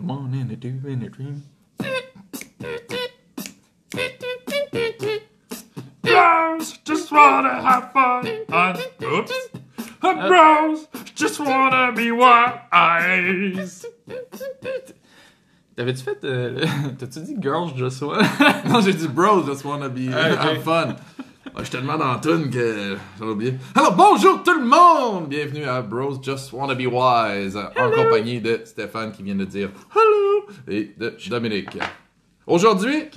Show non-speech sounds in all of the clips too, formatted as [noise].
and a one and a two and a dream. Bros just wanna have fun. Uh, oops. Bros just wanna be wise. T'avais-tu fait. euh, [laughs] T'as-tu dit Girls Just Wanna? [laughs] Non, j'ai dit bros, just wanna be Ah, ok. have fun. Ah, je dans la toune que j'ai oublié. Alors bonjour tout le monde! Bienvenue à Bros Just Wanna Be Wise, en compagnie de Stéphane qui vient de dire hello et de Dominique. Aujourd'hui,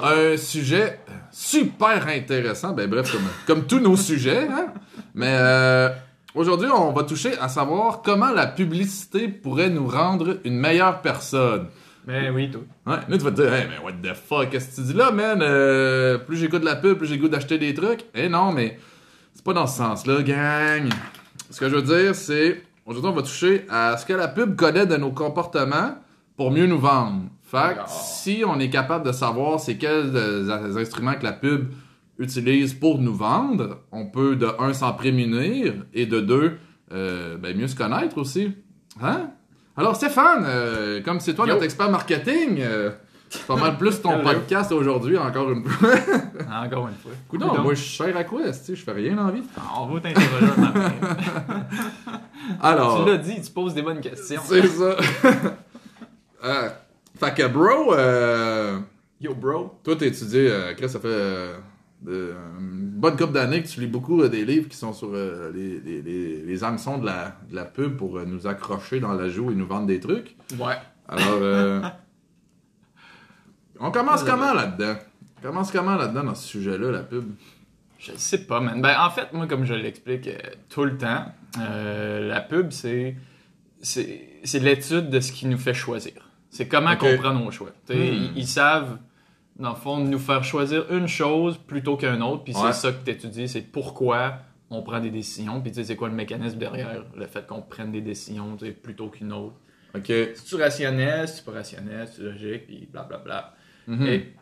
un sujet super intéressant, ben bref, comme, comme tous nos sujets, hein? mais euh, aujourd'hui on va toucher à savoir comment la publicité pourrait nous rendre une meilleure personne. Ben oui, toi. Ouais, là tu vas te dire, hey, mais what the fuck, qu'est-ce que tu dis là, man? Euh, plus j'écoute de la pub, plus j'ai goût d'acheter des trucs. Eh non, mais c'est pas dans ce sens-là, gang. Ce que je veux dire, c'est, aujourd'hui on va toucher à ce que la pub connaît de nos comportements pour mieux nous vendre. Fait que si on est capable de savoir c'est quels euh, instruments que la pub utilise pour nous vendre, on peut de un s'en prémunir et de deux euh, ben, mieux se connaître aussi. Hein? Alors Stéphane, euh, comme c'est toi Yo. notre expert marketing, euh, c'est pas mal plus ton [laughs] podcast aujourd'hui encore une fois. Encore une fois. Coudon, moi je suis cher à quoi, tu sais, je fais rien dans la vie. On va t'interroger. [laughs] Alors, Tu l'as dit, tu poses des bonnes questions. c'est ça. [laughs] Euh, fait que bro, euh, Yo, bro. toi t'étudies, euh, Chris, ça fait euh, une bonne couple d'années que tu lis beaucoup euh, des livres qui sont sur euh, les, les, les, les hameçons de la, de la pub pour euh, nous accrocher dans la joue et nous vendre des trucs. Ouais. Alors, euh, [laughs] on commence comment là-dedans? On commence comment là-dedans dans ce sujet-là, la pub? Je sais pas, man. Ben, en fait, moi, comme je l'explique euh, tout le temps, euh, la pub, c'est c'est c'est l'étude de ce qui nous fait choisir. C'est comment prend nos choix. Hmm. ils, ils savent, dans le fond, nous faire choisir une chose plutôt qu'une autre, puis Ouais. c'est ça que tu étudies, c'est pourquoi on prend des décisions, puis tu sais, c'est quoi le mécanisme derrière le fait qu'on prenne des décisions tu plutôt qu'une autre. Ok. C'est-tu rationnel, c'est pas rationnel, c'est logique, puis blablabla. Mhm. Et,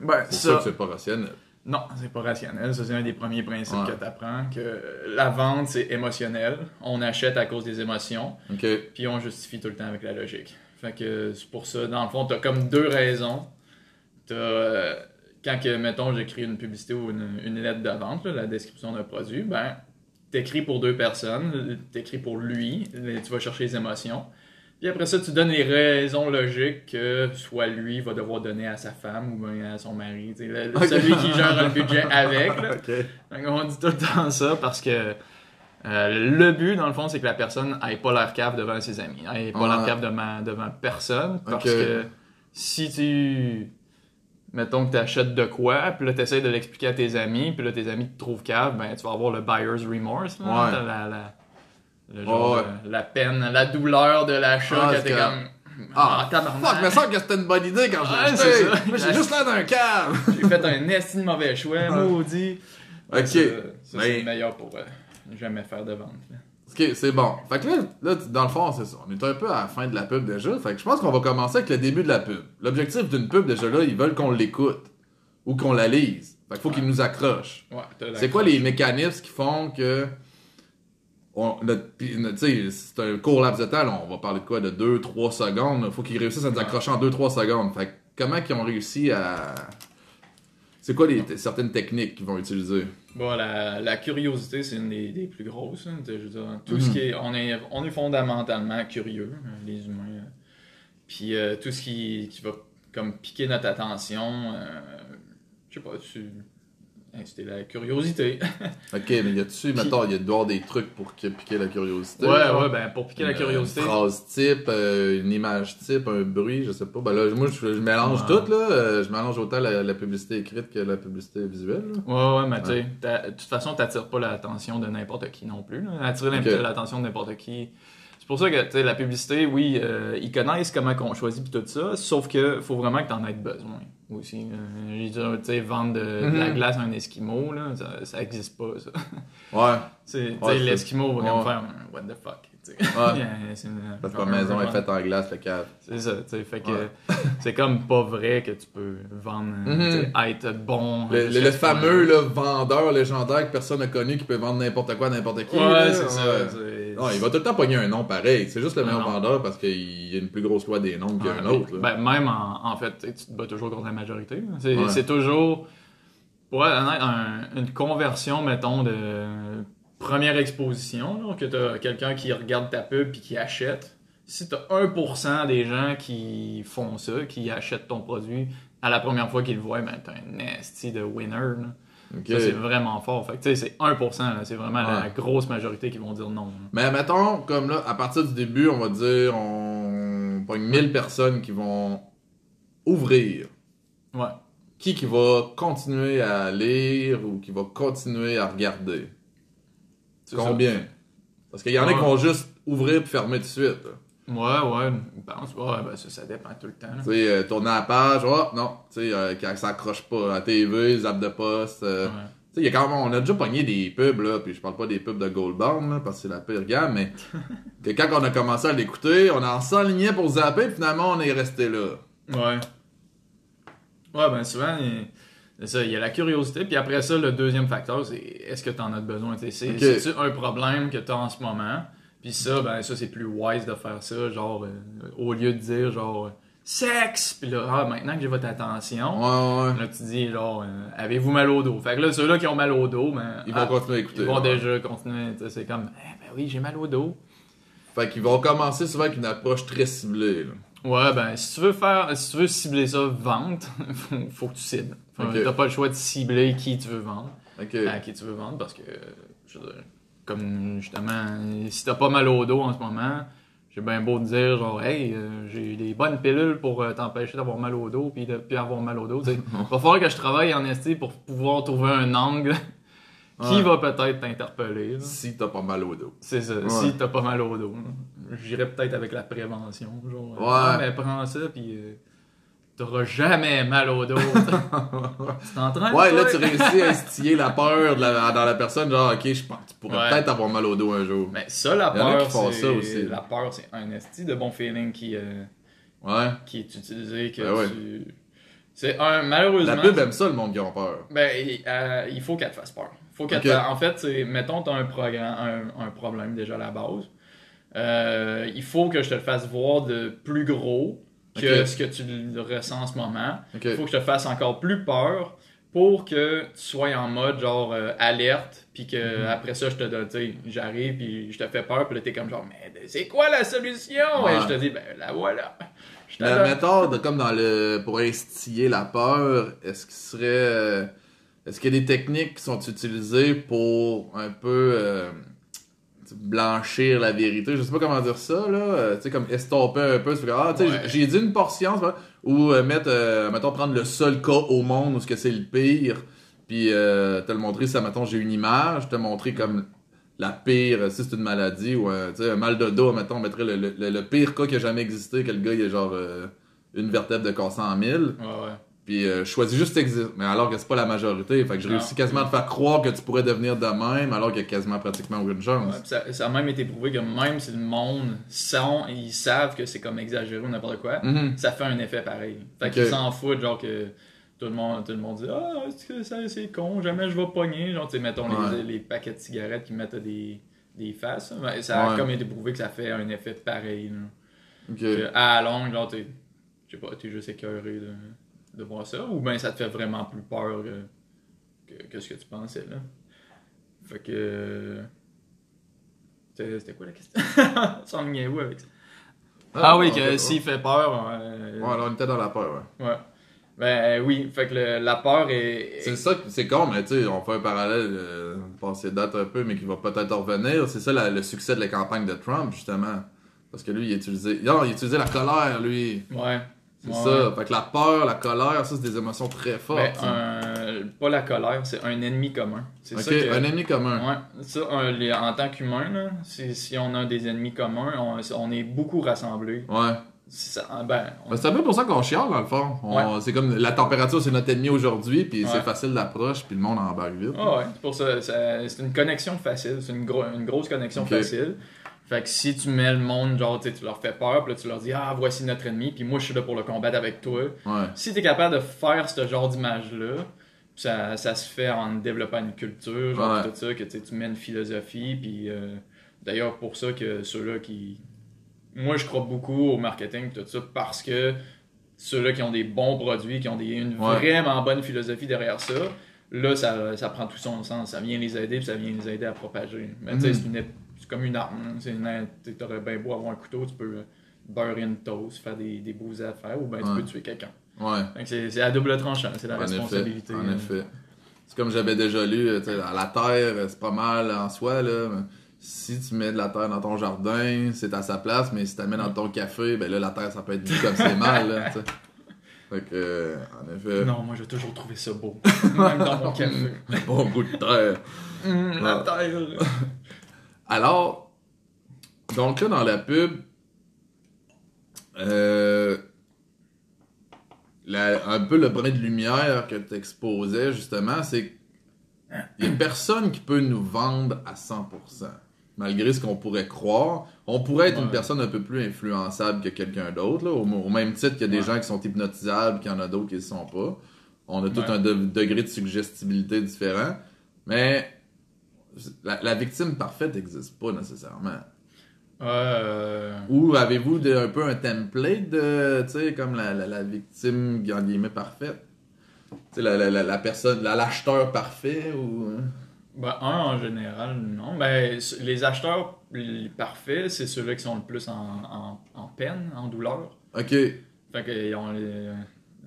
ben, C'est ça que c'est pas rationnel. non, c'est pas rationnel. Ça, c'est un des premiers principes Ouais. que tu apprends. Que la vente, c'est émotionnel. On achète à cause des émotions, Ok. puis on justifie tout le temps avec la logique. Fait que c'est pour ça, dans le fond, t'as comme deux raisons. T'as, euh, quand, que, mettons, j'écris une publicité ou une, une lettre de vente, là, la description d'un produit, ben, t'écris pour deux personnes, t'écris pour lui, tu vas chercher les émotions. Puis après ça, tu donnes les raisons logiques que soit lui va devoir donner à sa femme ou bien à son mari. le- Ok. Celui qui gère le budget avec. Fait [laughs] On dit tout le temps ça parce que euh, le but, dans le fond, c'est que la personne ait pas l'air cave devant ses amis, ait pas Ouais. l'air cave devant, devant personne. Parce que si tu. Mettons que tu achètes de quoi, puis là tu essaies de l'expliquer à tes amis, puis là tes amis te trouvent cave, ben tu vas avoir le buyer's remorse, là, Ouais. La, la, le genre Ouais. de- la peine, la douleur de l'achat, Ah, que t'es comme-. Ah, Ah, fuck, me semble que c'était une bonne idée quand j'ai Ouais, acheté. Moi, j'ai juste l'air d'un cave. [laughs] J'ai fait un esti de mauvais choix, maudit. Ok. Ça, Mais- c'est le meilleur pour euh, jamais faire de vente. là. Ok, c'est bon. Fait que là, là, dans le fond, c'est ça. On est un peu à la fin de la pub déjà. Fait que je pense qu'on va commencer avec le début de la pub. L'objectif d'une pub, déjà là, ils veulent qu'on l'écoute. Ou qu'on la lise. Fait qu'il faut qu'ils nous accrochent. Ouais, C'est quoi les mécanismes qui font que. C'est un court laps de temps, là, on va parler de quoi De 2-3 secondes. Faut qu'ils réussissent à nous accrocher en 2-3 secondes. Fait que comment qu'ils ont réussi à. C'est quoi les certaines techniques qu'ils vont utiliser? Bon, la, la curiosité, c'est une des, des plus grosses. hein. Je veux dire, tout ce qui est on, est. on est fondamentalement curieux, hein, les humains. euh. Puis euh, tout ce qui, qui va comme piquer notre attention, euh, je sais pas, tu. Inciter la curiosité. [laughs] Ok, mais y a-tu, mettons, y a avoir des trucs pour que- piquer la curiosité ouais, ouais, ben pour piquer la Une, curiosité. Une phrase type, euh, une image type, un bruit, je sais pas. Ben là, moi, je, je mélange Ouais. tout, là. Euh, je mélange autant la, la publicité écrite que la publicité visuelle. là. Ouais, ouais, mais tu sais, de toute façon, t'attires pas l'attention de n'importe qui non plus. là. Attirer l'attention de n'importe qui. C'est pour ça que, tu la publicité, oui, euh, ils connaissent comment qu'on choisit tout ça, sauf que faut vraiment que t'en aies besoin aussi. Euh, je tu sais, vendre de, de la Mhm. glace à un Esquimau, là, ça, ça existe pas, ça. Ouais. [laughs] Tu tu Ouais, l'Esquimau va comme ouais. faire un what the fuck, tu. Ouais. Yeah, Parce que ma maison est faite en glace, le cave. C'est ça, tu sais, fait que Ouais. [laughs] c'est comme pas vrai que tu peux vendre, tu sais, être bon. Le, le- fameux là, vendeur légendaire que personne n'a connu qui peut vendre n'importe quoi à n'importe qui. Ouais, c'est ça. Ouais. Non, il va tout le temps pogner un nom pareil. C'est juste le meilleur non. vendeur parce qu'il y a une plus grosse loi des nombres qu'un Ouais, autre. là. Ben, même en, en fait, tu te bats toujours contre la majorité. C'est Ouais. toujours, pour être honnête, un- une conversion, mettons, de première exposition, là, que tu as quelqu'un qui regarde ta pub puis qui achète. Si tu as 1% des gens qui font ça, qui achètent ton produit à la première fois qu'ils le voient, ben, tu un nasty de winner. là. Ça, c'est vraiment fort. Fait que, tu sais, c'est 1%, là, c'est vraiment la grosse majorité qui vont dire non. là. Mais mettons, comme là, à partir du début, on va dire, on pogne 1000 personnes qui vont ouvrir. Ouais. Qui qui va continuer à lire ou qui va continuer à regarder? Ça. Combien? Parce qu'il y en a Ouais. qui vont juste ouvrir puis fermer tout de suite. là. Ouais, ouais, je pense. Ouais, ben, ça, ça dépend tout le temps. Tu sais, euh, tourner la page, oh non, tu sais, euh, quand ça accroche pas à la TV, zap de poste. euh, Ouais. Tu sais, quand même, on a déjà pogné des pubs, là, puis je parle pas des pubs de Goldbound, là, parce que c'est la pire gamme, mais [laughs] que quand on a commencé à l'écouter, on en s'enlignait pour zapper, puis finalement, on est resté là. Ouais. Ouais, ben souvent, il- ça, il y a la curiosité, puis après ça, le deuxième facteur, c'est est-ce que tu en as besoin? C'est Ok. c'est-tu un problème que tu as en ce moment? Puis ça, ben ça, c'est plus wise de faire ça, genre, euh, au lieu de dire, genre, sexe! Puis là, ah, maintenant que j'ai votre attention, Ouais, ouais. là, tu dis, genre, euh, avez-vous mal au dos? Fait que là, ceux-là qui ont mal au dos, ben. Ils ah, vont continuer à écouter. Ils vont ouais. déjà continuer, c'est comme, eh ben oui, j'ai mal au dos. Fait qu'ils vont commencer souvent avec une approche très ciblée, là. Ouais, ben, si tu veux faire, si tu veux cibler ça vente, [laughs] faut, faut que tu cibles. Faut- Ok. T'as pas le choix de cibler qui tu veux vendre, à qui tu veux vendre, parce que, je veux dire, comme justement, si t'as pas mal au dos en ce moment, j'ai bien beau te dire, genre, hey, euh, j'ai des bonnes pilules pour euh, t'empêcher d'avoir mal au dos, puis de puis avoir mal au dos. sais. [laughs] va falloir que je travaille en ST pour pouvoir trouver un angle [laughs] qui Ouais. va peut-être t'interpeller. Si t'as pas mal au dos. C'est ça, Ouais. si t'as pas mal au dos. là. J'irais peut-être avec la prévention. Genre, Ouais. ah, mais prends ça, puis euh, t'auras jamais mal au dos. [laughs] C'est en train de Ouais, là, tu réussis à instiller la peur de la- dans la personne, genre, ok, je pense que tu pourrais Ouais. peut-être avoir mal au dos un jour. Mais ça, la a peur, c'est... La peur, c'est un esti de bon feeling qui, euh, Ouais. qui est utilisé, que Ben ouais. tu... C'est un... Malheureusement... La pub aime ça, le monde qui ont peur. Ben, il, euh, il faut qu'elle te fasse peur. Faut qu'elle En fait, c'est, mettons, tu as un, programme, un, un problème déjà à la base. Euh, il faut que je te le fasse voir de plus gros que ce que tu le ressens en ce moment. Il faut que je te fasse encore plus peur pour que tu sois en mode genre euh, alerte, puis que Mhm. après ça, je te donne, tu sais, j'arrive, puis je te fais peur, puis là, t'es comme genre, mais c'est quoi la solution? Ouais. Et je te dis, ben la voilà. [laughs] Je te Mais donne. mettons, de- comme dans le. Pour instiller la peur, est-ce qu'il serait. euh, Est-ce qu'il y a des techniques qui sont utilisées pour un peu. euh, blanchir la vérité, je sais pas comment dire ça, là. euh, tu sais, comme estomper un peu. c'est comme, Ah, tu sais, Ouais. j'ai dit une portion, ou euh, mettre, euh, mettons, prendre le seul cas au monde où ce que c'est le pire, puis te le montrer, ça, mettons, j'ai une image, te montrer comme la pire, si c'est une maladie ou un, mal de dos, mettons, on mettrait le, le- le pire cas qui a jamais existé, que le gars, il a genre une vertèbre de cassé en mille, Ouais, ouais. Puis euh, je choisis juste existe, mais alors que c'est pas la majorité, fait que je Non. réussis quasiment à te faire croire que tu pourrais devenir de même, alors qu'il y a quasiment pratiquement aucune Ouais, chance. pis ça, ça a même été prouvé que même si le monde sent et ils savent que c'est comme exagéré ou n'importe quoi, Mhm. ça fait un effet pareil. Fait qu'ils s'en foutent, genre que tout le monde, tout le monde dit Ah, c'est con, jamais je vais pogner. Genre, tu sais, mettons les, Ouais. les paquets de cigarettes qui mettent des, des faces. là. Ben, ça a Ouais. comme été prouvé que ça fait un effet pareil. là. Que à la longue, genre, t'es, pas, t'es juste écœuré de, de voir ça, ou bien ça te fait vraiment plus peur que, que, que ce que tu pensais, là. Fait que. C'était quoi la question? [laughs] Ça en où avec ça? Ah, oui, ok, que s'il fait peur. euh, Ouais, alors on était dans la peur, ouais. ouais. Ben oui, fait que le- la peur est. C'est ça, que- c'est con, mais tu sais, on fait un parallèle, euh, passer date un peu, mais qui va peut-être revenir. C'est ça la- le succès de la campagne de Trump, justement. Parce que lui, il utilisait. Non, il utilisait la colère, lui. Ouais. C'est Ouais. ça. Fait que la peur, la colère, ça, c'est des émotions très Ben, fortes. ça. un- pas la colère, c'est un ennemi commun. C'est ok, ça que- un ennemi commun. Ouais, ça, un- les- en tant qu'humain, si, on a des ennemis communs, on, on est beaucoup rassemblés. Ouais. Ça- ben, on- Ben, c'est un peu pour ça qu'on chiale, dans le fond. On- C'est comme la température, c'est notre ennemi aujourd'hui, puis c'est facile d'approche, puis le monde embarque vite. Ah ouais, c'est pour ça. ça- c'est une connexion facile. C'est une, gro- une grosse connexion facile. Fait que si tu mets le monde, genre, tu leur fais peur, puis là, tu leur dis, ah, voici notre ennemi, puis moi, je suis là pour le combattre avec toi. Ouais. Si tu es capable de faire ce genre d'image-là, ça, ça se fait en développant une culture, genre, Ouais. tout ça, que tu mets une philosophie, puis euh, d'ailleurs pour ça que ceux-là qui. Moi, je crois beaucoup au marketing tout ça parce que ceux-là qui ont des bons produits, qui ont des, une Ouais. vraiment bonne philosophie derrière ça, là, ça, ça prend tout son sens. Ça vient les aider, puis ça vient les aider à propager. Mais tu sais, Mhm. c'est une c'est comme une arme. tu aurais bien beau avoir un couteau, tu peux beurrer une toast, faire des, des beaux affaires, ou bien tu Ouais. peux tuer quelqu'un. Ouais. C'est à double tranchant, c'est la En responsabilité. effet. En euh. effet. C'est comme j'avais déjà lu, euh, la terre, euh, c'est pas mal en soi, là. mais Si tu mets de la terre dans ton jardin, c'est à sa place, mais si tu la mets dans ton café, ben là, la terre, ça peut être vu comme c'est mal, là. Fait que, euh, en effet, Non, moi j'ai toujours trouvé ça beau. [laughs] Même dans mon [laughs] café. bon goût de terre. Hum, la Ouais. terre. [laughs] Alors, donc là, dans la pub, euh, la- un peu le brin de lumière que tu exposais, justement, c'est qu'il n'y a personne qui peut nous vendre à 100%. Malgré ce qu'on pourrait croire, on pourrait être une personne un peu plus influençable que quelqu'un d'autre, au, au même titre qu'il y a des Ouais. gens qui sont hypnotisables, qu'il y en a d'autres qui ne le sont pas. On a tout un de- degré de suggestibilité différent, mais la, la victime parfaite n'existe pas nécessairement. Euh, Ou avez-vous un peu un template de, tu sais, comme la, la, la victime, en guillemets, parfaite? Tu sais, la, la, personne, la- l'acheteur parfait ou... ben, un en général, non. Ben, les acheteurs les parfaits, c'est ceux-là qui sont le plus en, en, en peine, en douleur. Ok, Fait qu'ils ont les.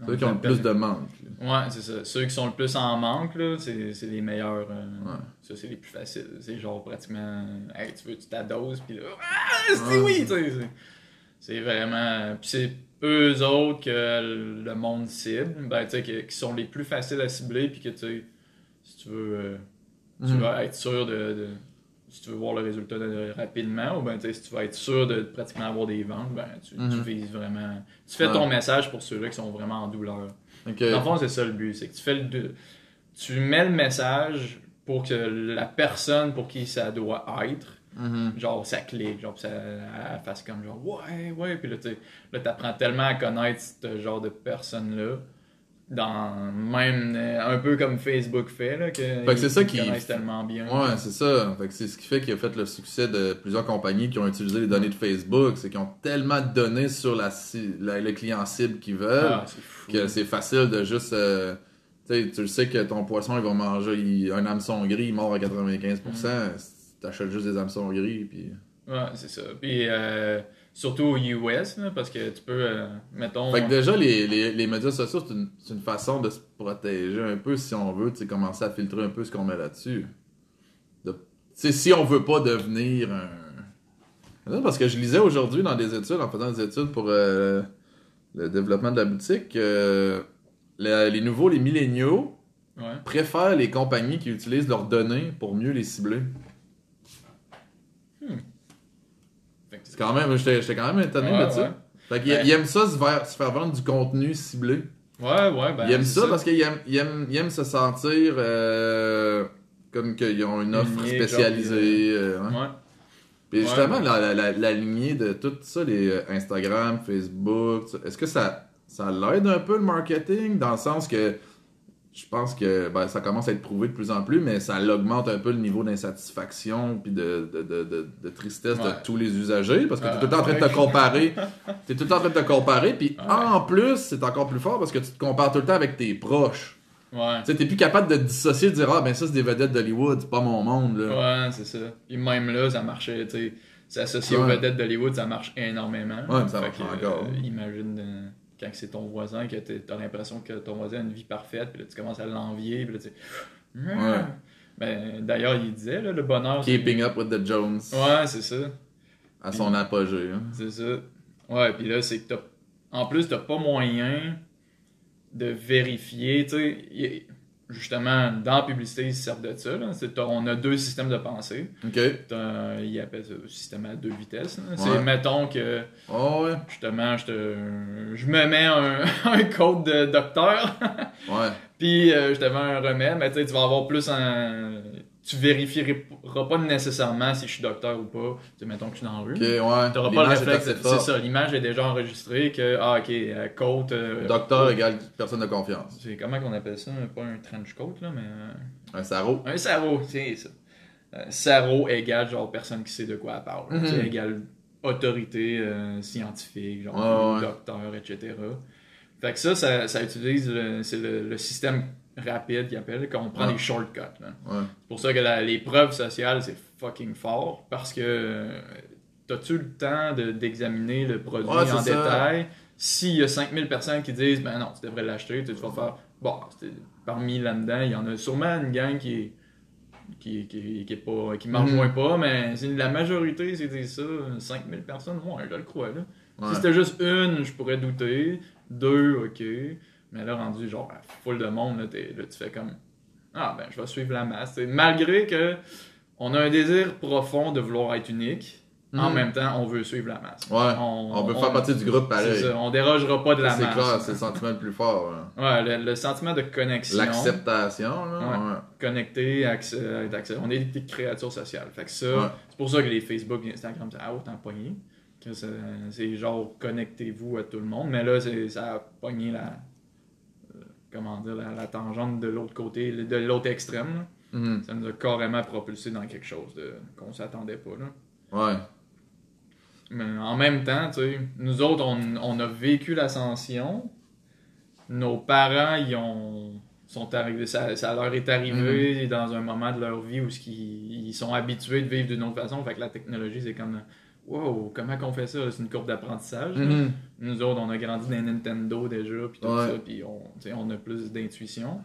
Ceux qui ont le plus de manque. là. Ouais, c'est ça. Ceux qui sont le plus en manque, là, c'est c'est les meilleurs. euh, Ouais. Ça, c'est les plus faciles. C'est genre pratiquement. Hey, tu veux, tu t'adoses, puis là. Ah, c'est Ouais. oui, tu sais. c'est- vraiment. Puis c'est eux autres que le monde cible, ben, tu sais, qui, qui sont les plus faciles à cibler, puis que tu sais, si tu veux. euh, tu Mhm. vas être sûr de, de- Si tu veux voir le résultat de- rapidement, ou ben, tu sais, si tu vas être sûr de pratiquement avoir des ventes, ben, tu, tu Mhm. vises vraiment. Tu fais Ouais. ton message pour ceux-là qui sont vraiment en douleur. Ok. Dans le fond, c'est ça le but. C'est que tu fais le. Tu mets le message pour que la personne pour qui ça doit être, Mhm. genre, ça clique, genre, ça elle fasse comme genre, ouais, ouais, puis là, tu là, t'apprends tellement à connaître ce genre de personne-là, dans même euh, un peu comme Facebook fait, là, que, Fait que c'est ça qui- connaissent tellement bien. Ouais, c'est ça. Fait que c'est ce qui fait qu'il a fait le succès de plusieurs compagnies qui ont utilisé les données de Facebook. C'est qu'ils ont tellement de données sur la, la- le client cible qu'ils veulent. Ah, c'est que c'est facile de juste. euh, tu sais, tu le sais que ton poisson, il va manger il- un hameçon gris, il mord à 95%. Mm. T'achètes juste des hameçons gris, puis. Ouais, c'est ça. Puis euh, surtout aux US, là, parce que tu peux, euh, mettons. Fait que déjà, les, les, les médias sociaux, c'est une, c'est une façon de se protéger un peu si on veut, tu sais, commencer à filtrer un peu ce qu'on met là-dessus. De- si on veut pas devenir un. Parce que je lisais aujourd'hui dans des études, en faisant des études pour euh, le développement de la boutique, que le- les nouveaux, les milléniaux, Ouais. préfèrent les compagnies qui utilisent leurs données pour mieux les cibler. Fait que C'est quand même, j'étais quand même étonné Ouais, de ça. ouais. Fait ils aiment ça se faire, se faire vendre du contenu ciblé. Ouais, ouais, ben. ils aiment c'est ça, parce qu'ils aiment, ils aiment, ils aiment se sentir euh, comme qu'ils ont une offre Lignée, spécialisée. euh, hein. Ouais. Puis justement, la, la, la, la lignée de tout ça, les euh, Instagram, Facebook, ça, est-ce que ça, ça l'aide un peu le marketing dans le sens que je pense que ben, ça commence à être prouvé de plus en plus, mais ça augmente un peu le niveau d'insatisfaction puis de, de, de, de, tristesse de tous les usagers parce que tu es Ah, tout le temps en train de te comparer. tu es tout le temps en train de te comparer, puis Ouais. en plus, c'est encore plus fort parce que tu te compares tout le temps avec tes proches. Ouais. Tu plus capable de te dissocier, de dire Ah, ben ça, c'est des vedettes d'Hollywood, c'est pas mon monde, là. Ouais, c'est ça. Puis même là, ça marchait, tu sais. S'associer aux vedettes d'Hollywood, ça marche énormément. Ouais, ça marche encore. euh, imagine euh, quand c'est ton voisin, que t'as l'impression que ton voisin a une vie parfaite, puis là, tu commences à l'envier, puis là, tu sais. Ouais. Ben, d'ailleurs, il disait, là, le bonheur. Keeping up with the Jones Ouais, c'est ça. à son apogée. hein. C'est ça. Ouais, puis là, c'est que t'as. En plus, t'as pas moyen de vérifier, tu sais. Justement, dans la publicité, ils se servent de ça. Là. On a deux systèmes de pensée. Ok. T'as- Ils appellent ça le système à deux vitesses. Ouais. C'est, mettons que, Oh, ouais. justement, je, te, je me mets un, [laughs] un code de docteur, Ouais. [laughs] puis euh, je te mets un remède, mais tu sais, tu vas avoir plus un. Tu vérifieras pas nécessairement si je suis docteur ou pas. Tu sais, mettons que je suis dans la rue. Ok, ouais. T'auras pas le réflexe, c'est ça, l'image est déjà enregistrée que, ah ok, euh, côte. euh, Docteur égale personne de confiance. C'est comment qu'on appelle ça Pas un trench coat, là, mais. euh, Un sarreau. Un sarrau, c'est ça. euh, Saro égale genre personne qui sait de quoi elle parle. Sais, égale autorité euh, scientifique, genre ouais. docteur, etc. Fait que ça, ça, ça utilise le, c'est le, le système rapide qu'ils appellent, qu'on prend Ouais. des shortcuts. Ouais. C'est pour ça que la- les preuves sociales, c'est fucking fort parce que euh, t'as-tu le temps de- d'examiner le produit Ouais, en ça. détail? S'il y a 5000 personnes qui disent, ben non, tu devrais l'acheter, tu vas faire, bon, parmi là-dedans, il y en a sûrement une gang qui est. Qui, qui, qui est pas qui marche Mhm. moins pas mais la majorité c'est dit ça 5000 personnes ouais je le crois là Ouais. si c'était juste une je pourrais douter deux ok mais là rendu genre à full de monde là, tu fais comme ah ben je vais suivre la masse C'est- malgré que on a un désir profond de vouloir être unique en Mhm. même temps on veut suivre la masse Ouais. On veut faire partie du groupe pareil. ça, on dérogera pas de la Ça, C'est masse clair, c'est le sentiment le plus fort. hein. ouais le, le sentiment de connexion L'acceptation, là. Ouais. ouais. connecté accès, on est des créatures sociales fait que ça Ouais. c'est pour ça que les Facebook et Instagram ça a autant pogné c'est genre connectez-vous à tout le monde mais là ça a pogné la comment dire la, la tangente de l'autre côté de l'autre extrême. Mhm. ça nous a carrément propulsé dans quelque chose qu'on s'attendait pas là Ouais. mais en même temps, tu sais, nous autres, on, on a vécu l'ascension. Nos parents, ils ont, sont arrivés, ça, ça leur est arrivé Mhm. dans un moment de leur vie où qu'ils- ils sont habitués de vivre d'une autre façon. Fait que la technologie, c'est comme, wow, comment qu'on fait ça? C'est une courbe d'apprentissage. Mhm. Nous autres, on a grandi dans Nintendo déjà, puis tout Ouais. ça, puis on, on a plus d'intuition.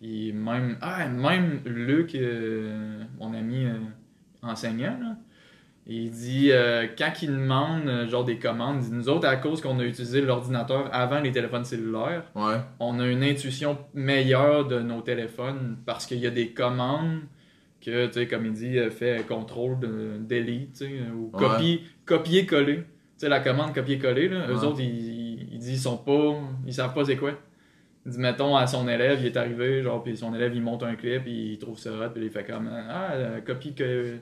Puis même, ah, même Luc, euh, mon ami euh, enseignant, là, il dit, euh, quand il demande genre des commandes, il dit, nous autres, à cause qu'on a utilisé l'ordinateur avant les téléphones cellulaires, Ouais. on a une intuition meilleure de nos téléphones parce qu'il y a des commandes que, tu sais, comme il dit, euh, fait contrôle tu sais, ou Ouais. copie, copier-coller. Tu sais, la commande copier-coller, là, eux Ouais. autres, ils, ils, ils disent, ils sont pas, ils savent pas c'est quoi. Il dit, mettons, à son élève, il est arrivé, genre, puis son élève, il monte un clip, puis il trouve ça hot, puis il fait comme, ah, euh, copie, que,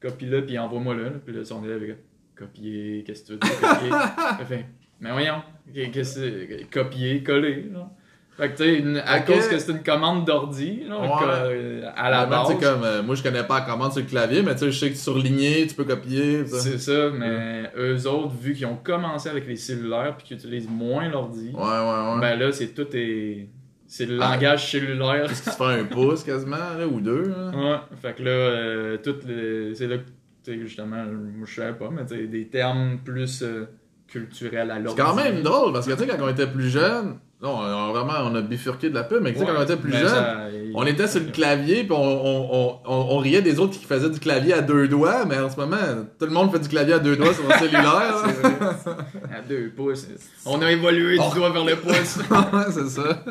copie-le, puis envoie-moi-le, là. puis là, son élève, il copier, qu'est-ce que tu veux dire, copier? [laughs] Fait, mais voyons, qu'est-ce que c'est, copier, coller, là. Fait que, tu sais, une- à Ok. cause que c'est une commande d'ordi, là, Ouais. que, euh, à la Même, tu sais, base, comme, euh, moi, je connais pas la commande sur le clavier, mais tu sais, je sais que surligné, tu peux copier. ça. c'est ça, mais eux autres, vu qu'ils ont commencé avec les cellulaires, puis qu'ils utilisent moins l'ordi, Ouais, ouais, ouais. ben là, c'est tout est... C'est le Ah. langage cellulaire. Qu'est-ce qui se fait un pouce quasiment, là, ou deux. Là? Ouais, fait que là, euh, toutes les... c'est là que, tu sais, justement, je savais pas, mais tu sais, des termes plus euh, culturels à C'est l'ordi. quand même drôle, parce que tu sais, quand on était plus jeune, non, on a vraiment, on a bifurqué de la pub, mais tu sais, quand on était plus jeune, ça- on était sur le clavier, puis on, on, on, riait des autres qui faisaient du clavier à deux doigts, mais en ce moment, tout le monde fait du clavier à deux doigts sur un cellulaire. À deux pouces. On a évolué du doigt vers le pouce. [laughs] C'est ça.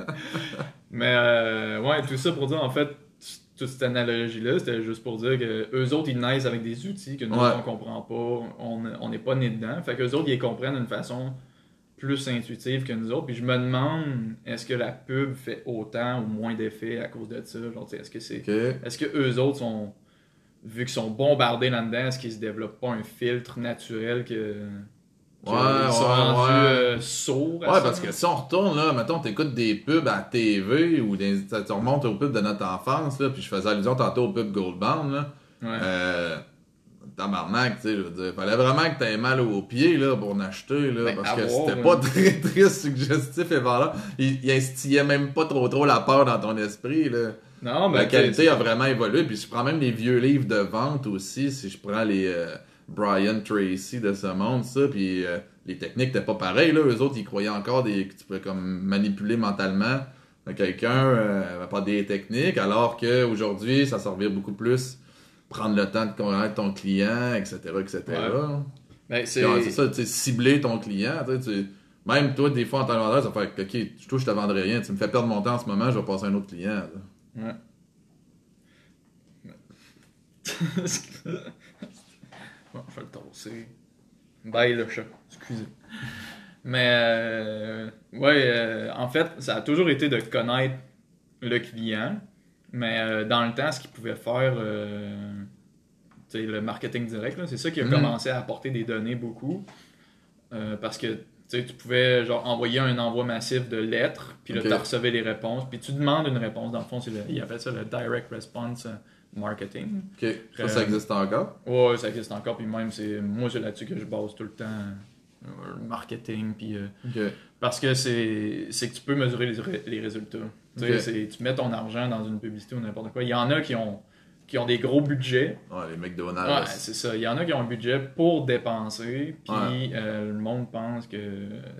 Mais euh, ouais, tout ça pour dire, en fait, toute cette analogie-là, c'était juste pour dire que eux autres, ils naissent avec des outils que nous, Ouais. on comprend pas, on on n'est pas né dedans. Fait qu'eux autres, ils les comprennent d'une façon plus intuitive que nous autres. Puis je me demande, est-ce que la pub fait autant ou moins d'effet à cause de ça? Genre, est-ce que c'est... Est-ce que eux autres sont... Vu qu'ils sont bombardés là-dedans, est-ce qu'ils se développent pas un filtre naturel que... Ouais, ils sont rendus ouais. euh, sourds à Ouais, ça? parce que si on retourne, là, mettons, t'écoutes des pubs à TV ou des, tu remontes aux pubs de notre enfance, là, puis je faisais allusion tantôt aux pubs Goldband, là. Ouais. Euh, tabarnak, tu sais, je veux dire, fallait vraiment que t'aies mal aux pieds, là, pour en acheter, là, Ben, parce que c'était pas très, [laughs] très suggestif et vendeur. Il, il instillait même pas trop trop la peur dans ton esprit, là. non, mais La tu sais, qualité a vraiment évolué, puis je prends même les vieux livres de vente aussi, si je prends les euh, Brian Tracy de ce monde, ça, puis euh, les techniques n'étaient pas pareilles, là, eux autres, ils croyaient encore des, que tu pouvais comme manipuler mentalement quelqu'un euh, par des techniques, alors qu'aujourd'hui, ça servir beaucoup plus prendre le temps de connaître ton client, etc., etc. ben, ouais, C'est ça, tu sais, cibler ton client, tu même toi, des fois, en tant que vendeur, ça fait que, ok, toi, je te vendrai rien, tu me fais perdre mon temps en ce moment, je vais passer à un autre client. là. Ouais. [laughs] bon, je vais le tosser. Bye le chat. Excusez. Mais, euh, ouais, euh, en fait, ça a toujours été de connaître le client. Mais euh, dans le temps, ce qu'il pouvait faire, euh, le marketing direct, c'est ça qui a Mhm. commencé à apporter des données beaucoup. Euh, parce que tu pouvais genre envoyer un envoi massif de lettres, puis là Ok. tu recevais les réponses, puis tu demandes une réponse. Dans le fond, le, ils appellent ça le direct response marketing. Ok. Ça, ça existe encore? Ouais, ça existe encore, puis même, c'est moi, c'est là-dessus que je base tout le temps le marketing, puis parce que c'est c'est que tu peux mesurer les, les résultats. Tu c'est- mets ton argent dans une publicité ou n'importe quoi. Il y en a qui ont, qui ont des gros budgets. Ouais, les Ouais, McDonald's. c'est ça. Il y en a qui ont un budget pour dépenser, puis Ouais. euh, le monde pense que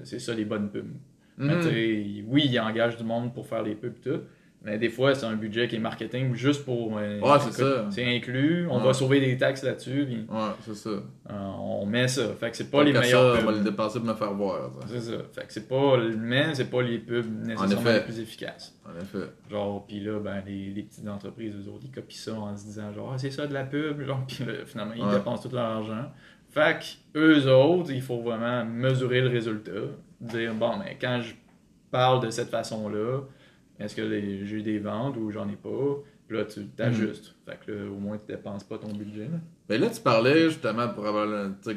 c'est ça les bonnes pubs. Sais, oui, ils engagent du monde pour faire les pubs et tout. Mais des fois, c'est un budget qui est marketing juste pour. euh, Ouais, c'est ça. C'est inclus, on Ouais. va sauver des taxes là-dessus, puis Ouais, c'est ça. euh, on met ça. Fait que c'est pas les meilleurs ça, on va pubs. le dépenser pour me faire voir. C'est ça. Fait que c'est pas. Mais c'est pas les pubs nécessairement les plus efficaces. En effet. Genre, pis là, ben, les, les petites entreprises, eux autres, ils copient ça en se disant, genre, ah, c'est ça de la pub, genre, [laughs] pis là, finalement, ils Ouais. dépensent tout leur argent. Fait que, eux autres, il faut vraiment mesurer le résultat. Dire, bon, mais quand je parle de cette façon-là, est-ce que j'ai eu des ventes ou j'en ai pas? Puis là, tu t'ajustes. Fait que là, au moins, tu dépenses pas ton budget. Là. Mais là, tu parlais justement pour avoir,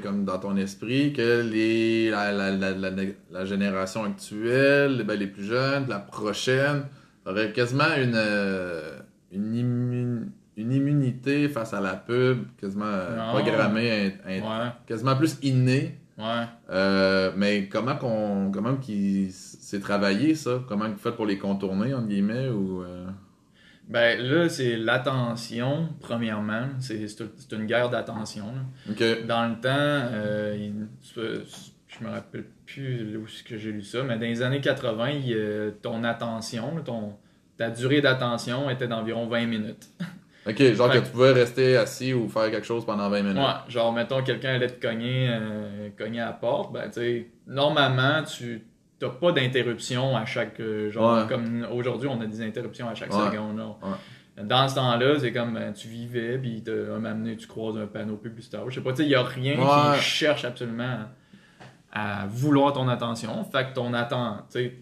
comme dans ton esprit, que les, la, la, la, la, génération actuelle, ben, les plus jeunes, la prochaine, aurait quasiment une, euh, une, une immunité face à la pub, quasiment euh, programmée, in- in- Ouais, quasiment plus innée. Ouais. Euh, mais comment qu'on comment qu'il s'est travaillé ça? Comment vous faites pour les contourner entre guillemets ou euh, Ben là, c'est l'attention, premièrement. C'est une guerre d'attention. Dans le temps, euh, il- je me rappelle plus où que j'ai lu ça, mais dans les années 80, il, euh, ton attention, ton, ta durée d'attention était d'environ 20 minutes. [laughs] Ok, genre Fait que tu pouvais rester assis ou faire quelque chose pendant 20 minutes. Ouais, genre, mettons, quelqu'un allait te cogner, euh, cogner à la porte, ben, tu sais, normalement, tu n'as pas d'interruption à chaque. euh, genre, Ouais. comme aujourd'hui, on a des interruptions à chaque Ouais. seconde. là. Dans ce temps-là, c'est comme ben, tu vivais, puis t'as- un moment donné, tu croises un panneau publicitaire. Je sais pas, tu sais, il n'y a rien Ouais. qui cherche absolument à, vouloir ton attention. Fait que ton attente, tu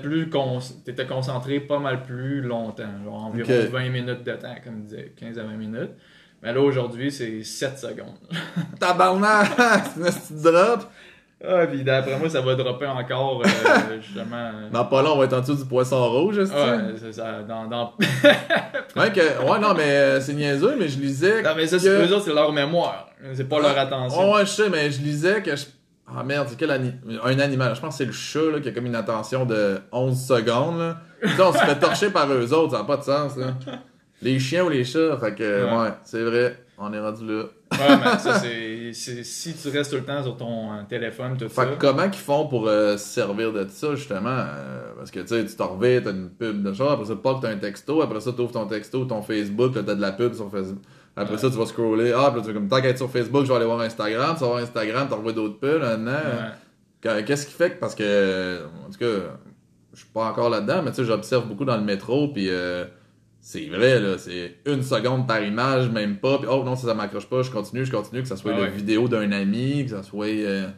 plus con- t'étais concentré pas mal plus longtemps, genre environ Ok. 20 minutes de temps, comme disait, 15 à 20 minutes. Mais là, aujourd'hui, c'est 7 secondes. [laughs] Tabarnak! C'est une drop! Ah, puis d'après moi, ça va dropper encore, euh, [laughs] justement. Dans pas long, on va être en dessous du poisson rouge, est-ce Ouais, c'est ça. Dans, dans... [laughs] Ouais, que- ouais, non, mais euh, c'est niaiseux, mais je lisais. non, mais ça, que- c'est eux autres, c'est leur mémoire. C'est pas leur attention. Ouais, ouais, je sais, mais je lisais que. je- Ah merde, c'est quel ani- un animal? Je pense que c'est le chat là, qui a comme une attention de 11 secondes. Là. On se fait torcher par eux autres, ça n'a pas de sens. Là. Les chiens ou les chats, fait que, Ouais. ouais, c'est vrai, on est rendu là. Ouais, mais ça, c'est. Si tu restes tout le temps sur ton euh, téléphone, tout ça. Fait que comment qu'ils font pour euh, se servir de ça, justement? euh, parce que, tu sais, tu t'en reviens, t'as une pub de genre, après ça, pas que t'as un texto, après ça, t'ouvres ton texto, ton Facebook, t'as de la pub sur Facebook. Après ça, tu vas scroller. Ah, puis là, tu vas comme, tant qu'à être sur Facebook, je vais aller voir Instagram. Tu vas voir Instagram, t'en revois d'autres. Qu- Qu'est-ce qui fait que, parce que, en tout cas, je suis pas encore là-dedans, mais tu sais, j'observe beaucoup dans le métro, puis euh, c'est vrai, là, c'est une seconde par image, même pas, puis oh non, ça, ça m'accroche pas, je continue, je continue, que ça soit Ah une ouais. vidéo d'un ami, que ça soit euh,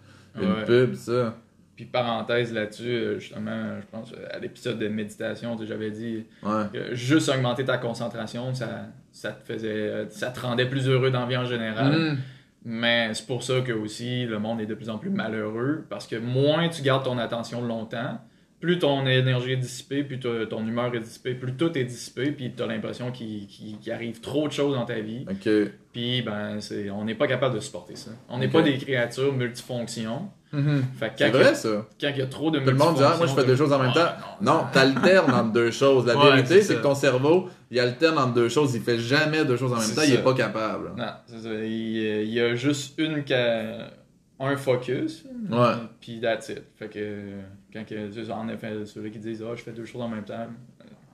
une Ouais. pub, ça. Puis parenthèse là-dessus, euh, justement, je pense euh, à l'épisode de méditation, j'avais dit Ouais. que juste augmenter ta concentration, ça, ça te faisait. euh, ça te rendait plus heureux dans la vie en général. Mhm. Mais c'est pour ça que aussi le monde est de plus en plus malheureux parce que moins tu gardes ton attention longtemps, plus ton énergie est dissipée, plus ton humeur est dissipée, plus tout est dissipé, puis tu as l'impression qu'il arrive trop de choses dans ta vie. Puis ben on n'est pas capable de supporter ça. On n'est pas des créatures multifonctions. Mhm. Fait que C'est quand, il y a- vrai, ça. quand il y a trop de Tout le monde dit, ah, moi, je fais deux choses en même temps. Non, t'alternes entre deux choses. La Ouais, vérité, c'est que ton cerveau, il alterne entre deux choses. Il fait jamais deux choses en même C'est temps. Il est pas capable. Non, c'est ça. Il, il y a juste une ca- un focus. Ouais. Puis that's it. Fait que quand que, en effet, ceux qui disent ah je fais deux choses en même temps.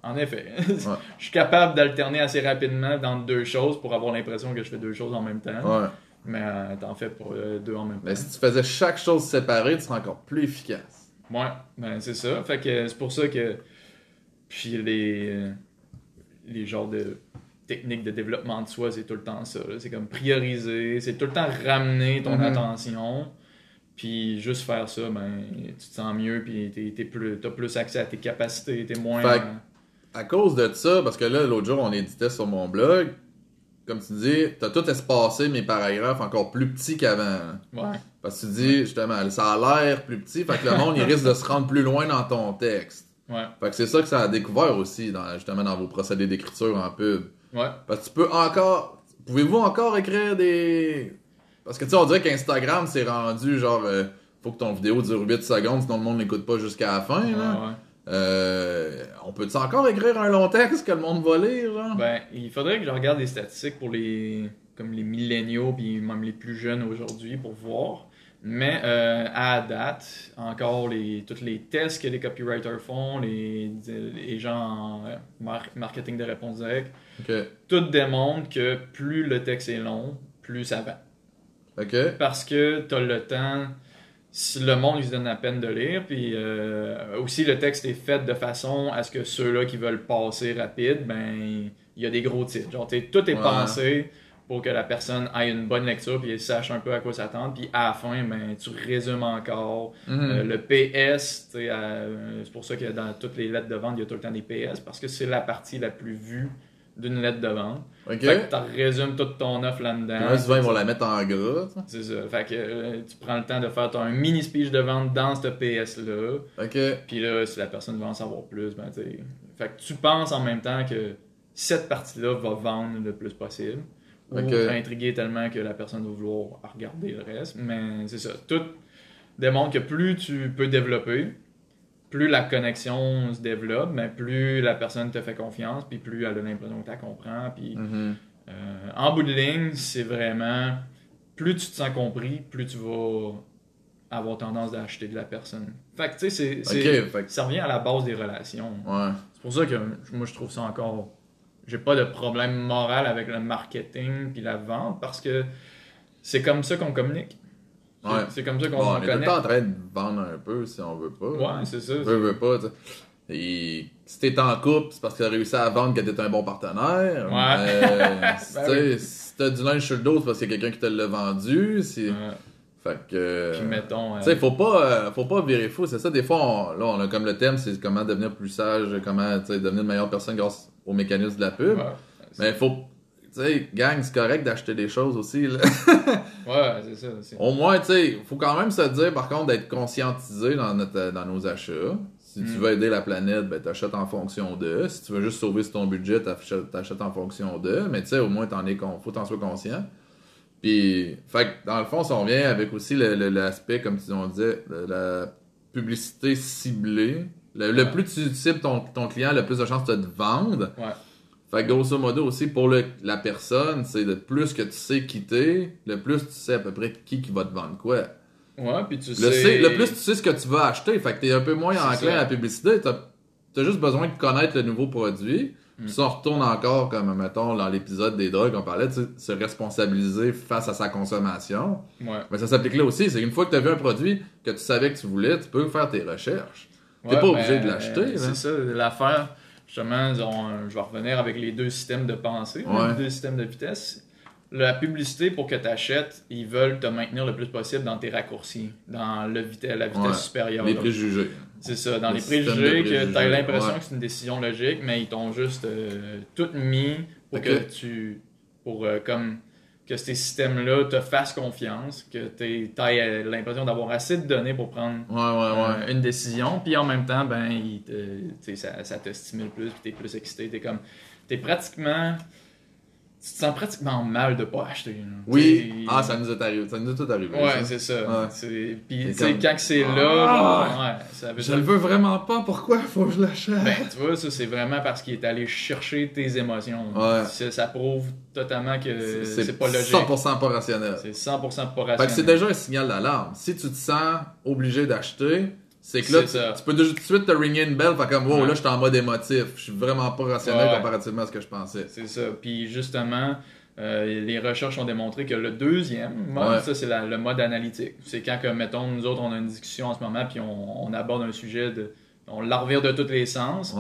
En effet, [laughs] je suis capable d'alterner assez rapidement dans deux choses pour avoir l'impression que je fais deux choses en même temps. Ouais. Mais euh, t'en fais pas euh, deux en même temps. Mais si tu faisais chaque chose séparée, tu serais encore plus efficace. Ouais, ben c'est ça. Fait que c'est pour ça que. Puis les. euh, Les genres de techniques de développement de soi, c'est tout le temps ça. C'est comme prioriser, c'est tout le temps ramener ton Mhm. attention. Puis juste faire ça, ben tu te sens mieux, puis t'es, t'es plus, t'as plus accès à tes capacités, t'es moins. Fait À cause de ça, parce que là, l'autre jour, on éditait sur mon blog, comme tu dis, t'as tout espacé mes paragraphes encore plus petits qu'avant. Ouais. Parce que tu dis, justement, ça a l'air plus petit, fait que le monde, il risque de se rendre plus loin dans ton texte. Ouais. Fait que c'est ça que ça a découvert aussi, dans, justement, dans vos procédés d'écriture en pub. Ouais. Parce que tu peux encore. Pouvez-vous encore écrire des. Parce que tu sais, on dirait qu'Instagram c'est rendu genre. euh, faut que ton vidéo dure 8 secondes, sinon le monde n'écoute pas jusqu'à la fin. Là. ouais. Euh, on peut-tu encore écrire un long texte que le monde va lire, genre? Ben, il faudrait que je regarde les statistiques pour les comme les milléniaux puis même les plus jeunes aujourd'hui pour voir. Mais euh, à date, encore les tous les tests que les copywriters font, les, les gens en euh, mar- marketing de réponse directe, tout démontre que plus le texte est long, plus ça. Ok. Parce que tu as le temps, le monde il se donne la peine de lire, puis euh, aussi le texte est fait de façon à ce que ceux-là qui veulent passer rapide, ben il y a des gros titres. Genre, tout est Ouais. pensé pour que la personne ait une bonne lecture, puis elle sache un peu à quoi s'attendre, puis à la fin, ben tu résumes encore. Mhm. Euh, le PS, euh, c'est pour ça que dans toutes les lettres de vente, il y a tout le temps des PS, parce que c'est la partie la plus vue d'une lettre de vente. Fait que tu résumes toute ton offre là-dedans. Ouais, souvent, ils vont la mettre en gras. C'est ça. Fait que euh, tu prends le temps de faire ton mini speech de vente dans ce PS-là. Ok. Puis là, si la personne veut en savoir plus, ben tu. Fait que tu penses en même temps que cette partie-là va vendre le plus possible. Ok. Ou intriguer tellement que la personne va vouloir regarder le reste. Mais c'est ça. Tout démontre que plus tu peux développer, plus la connexion se développe, mais plus la personne te fait confiance, puis plus elle a l'impression que tu comprends. Puis Mhm. euh, en bout de ligne, c'est vraiment plus tu te sens compris, plus tu vas avoir tendance d'acheter de la personne. Fait que tu sais. Fait ça revient à la base des relations. Ouais. C'est pour ça que moi je trouve ça encore. J'ai pas de problème moral avec le marketing puis la vente parce que c'est comme ça qu'on communique. Ouais. C'est comme ça qu'on Bon, on est tout le connecte. temps en train de vendre un peu si on veut pas. Ouais, c'est ça. Veux, veux pas, tu sais. Et si t'es en couple, c'est parce que t'as réussi à vendre que t'es un bon partenaire. Ouais. Mais, si, [laughs] Ben si t'as du linge sur le dos, c'est parce qu'il y a quelqu'un qui te l'a vendu. Si... Ouais. Fait que. Puis mettons. euh, Tu sais, faut pas, euh, faut pas virer fou. C'est ça, des fois, on, là, on a comme le thème, c'est comment devenir plus sage, comment, tu sais, devenir une meilleure personne grâce au mécanisme de la pub. ouais, Mais faut, tu sais, gang, c'est correct d'acheter des choses aussi, là. [laughs] ouais, c'est ça. Au moins, tu sais, faut quand même se dire, par contre, d'être conscientisé dans, notre, dans nos achats. Si tu Mm. veux aider la planète, ben t'achètes en fonction de. Si tu veux juste sauver sur ton budget, t'achètes t'achètes en fonction de. Mais tu sais, au moins, t'en es faut t'en sois conscient. Puis, fait que, dans le fond, si on vient avec aussi le- le- l'aspect, comme tu on disait, de la publicité ciblée. Le, plus tu cibles ton, ton client, le plus de chances tu as de vendre. Ouais. Fait que grosso modo aussi pour le- la personne, c'est le plus que tu sais quitter, le plus tu sais à peu près qui qui va te vendre quoi. Ouais, puis tu Le, sais. sais- le plus tu sais ce que tu vas acheter, fait que t'es un peu moins enclin à la publicité, t'as as juste besoin de connaître le nouveau produit. Mm. Puis ça, on retourne encore, comme mettons dans l'épisode des drogues, on parlait de tu sais, se responsabiliser face à sa consommation. Ouais. Mais ça s'applique là aussi, c'est une fois que tu as vu un produit que tu savais que tu voulais, tu peux faire tes recherches. T'es Ouais, pas obligé ben, de l'acheter, là. C'est ça, l'affaire. Justement, euh, je vais revenir avec les deux systèmes de pensée, Ouais. les deux systèmes de vitesse. La publicité, pour que tu achètes, ils veulent te maintenir le plus possible dans tes raccourcis, dans le vite- la vitesse Ouais. supérieure. Les préjugés. C'est ça, dans Le les préjugés, que tu as l'impression ouais. que c'est une décision logique, mais ils t'ont juste euh, tout mis pour que tu. pour euh, comme. Que ces systèmes-là te fassent confiance, que tu aies l'impression d'avoir assez de données pour prendre Ouais, ouais, ouais. euh, une décision, puis en même temps, ben, il te, tu sais, ça, ça te stimule plus, puis t'es plus excité, t'es comme, t'es pratiquement, tu te sens pratiquement mal de pas acheter. là. Oui, ah, ça nous est arrivé. Ça nous est tout arrivé. Ouais, c'est ça. Ouais. C'est- Puis, C'est tu sais, quand que c'est Ah! là, ouais, ça veut Je le veux vraiment pas, pourquoi faut que je l'achète? Ben, tu vois, ça, c'est vraiment parce qu'il est allé chercher tes émotions. Ouais. Ça, ça prouve totalement que c'est c'est pas logique. 100% pas rationnel. C'est 100% pas Fait que c'est rationnel. déjà un signal d'alarme. Si tu te sens obligé d'acheter, c'est que là, tu, tu peux tout de suite te ringer une belle, fait comme, wow, Ouais. là, je suis en mode émotif. Je suis vraiment pas rationnel Ouais. comparativement à ce que je pensais. C'est ça. Puis justement, euh, les recherches ont démontré que le deuxième mode, Ouais. ça c'est le mode analytique. C'est quand que, mettons, nous autres, on a une discussion en ce moment, puis on, on aborde un sujet, de, on la revire de tous les sens.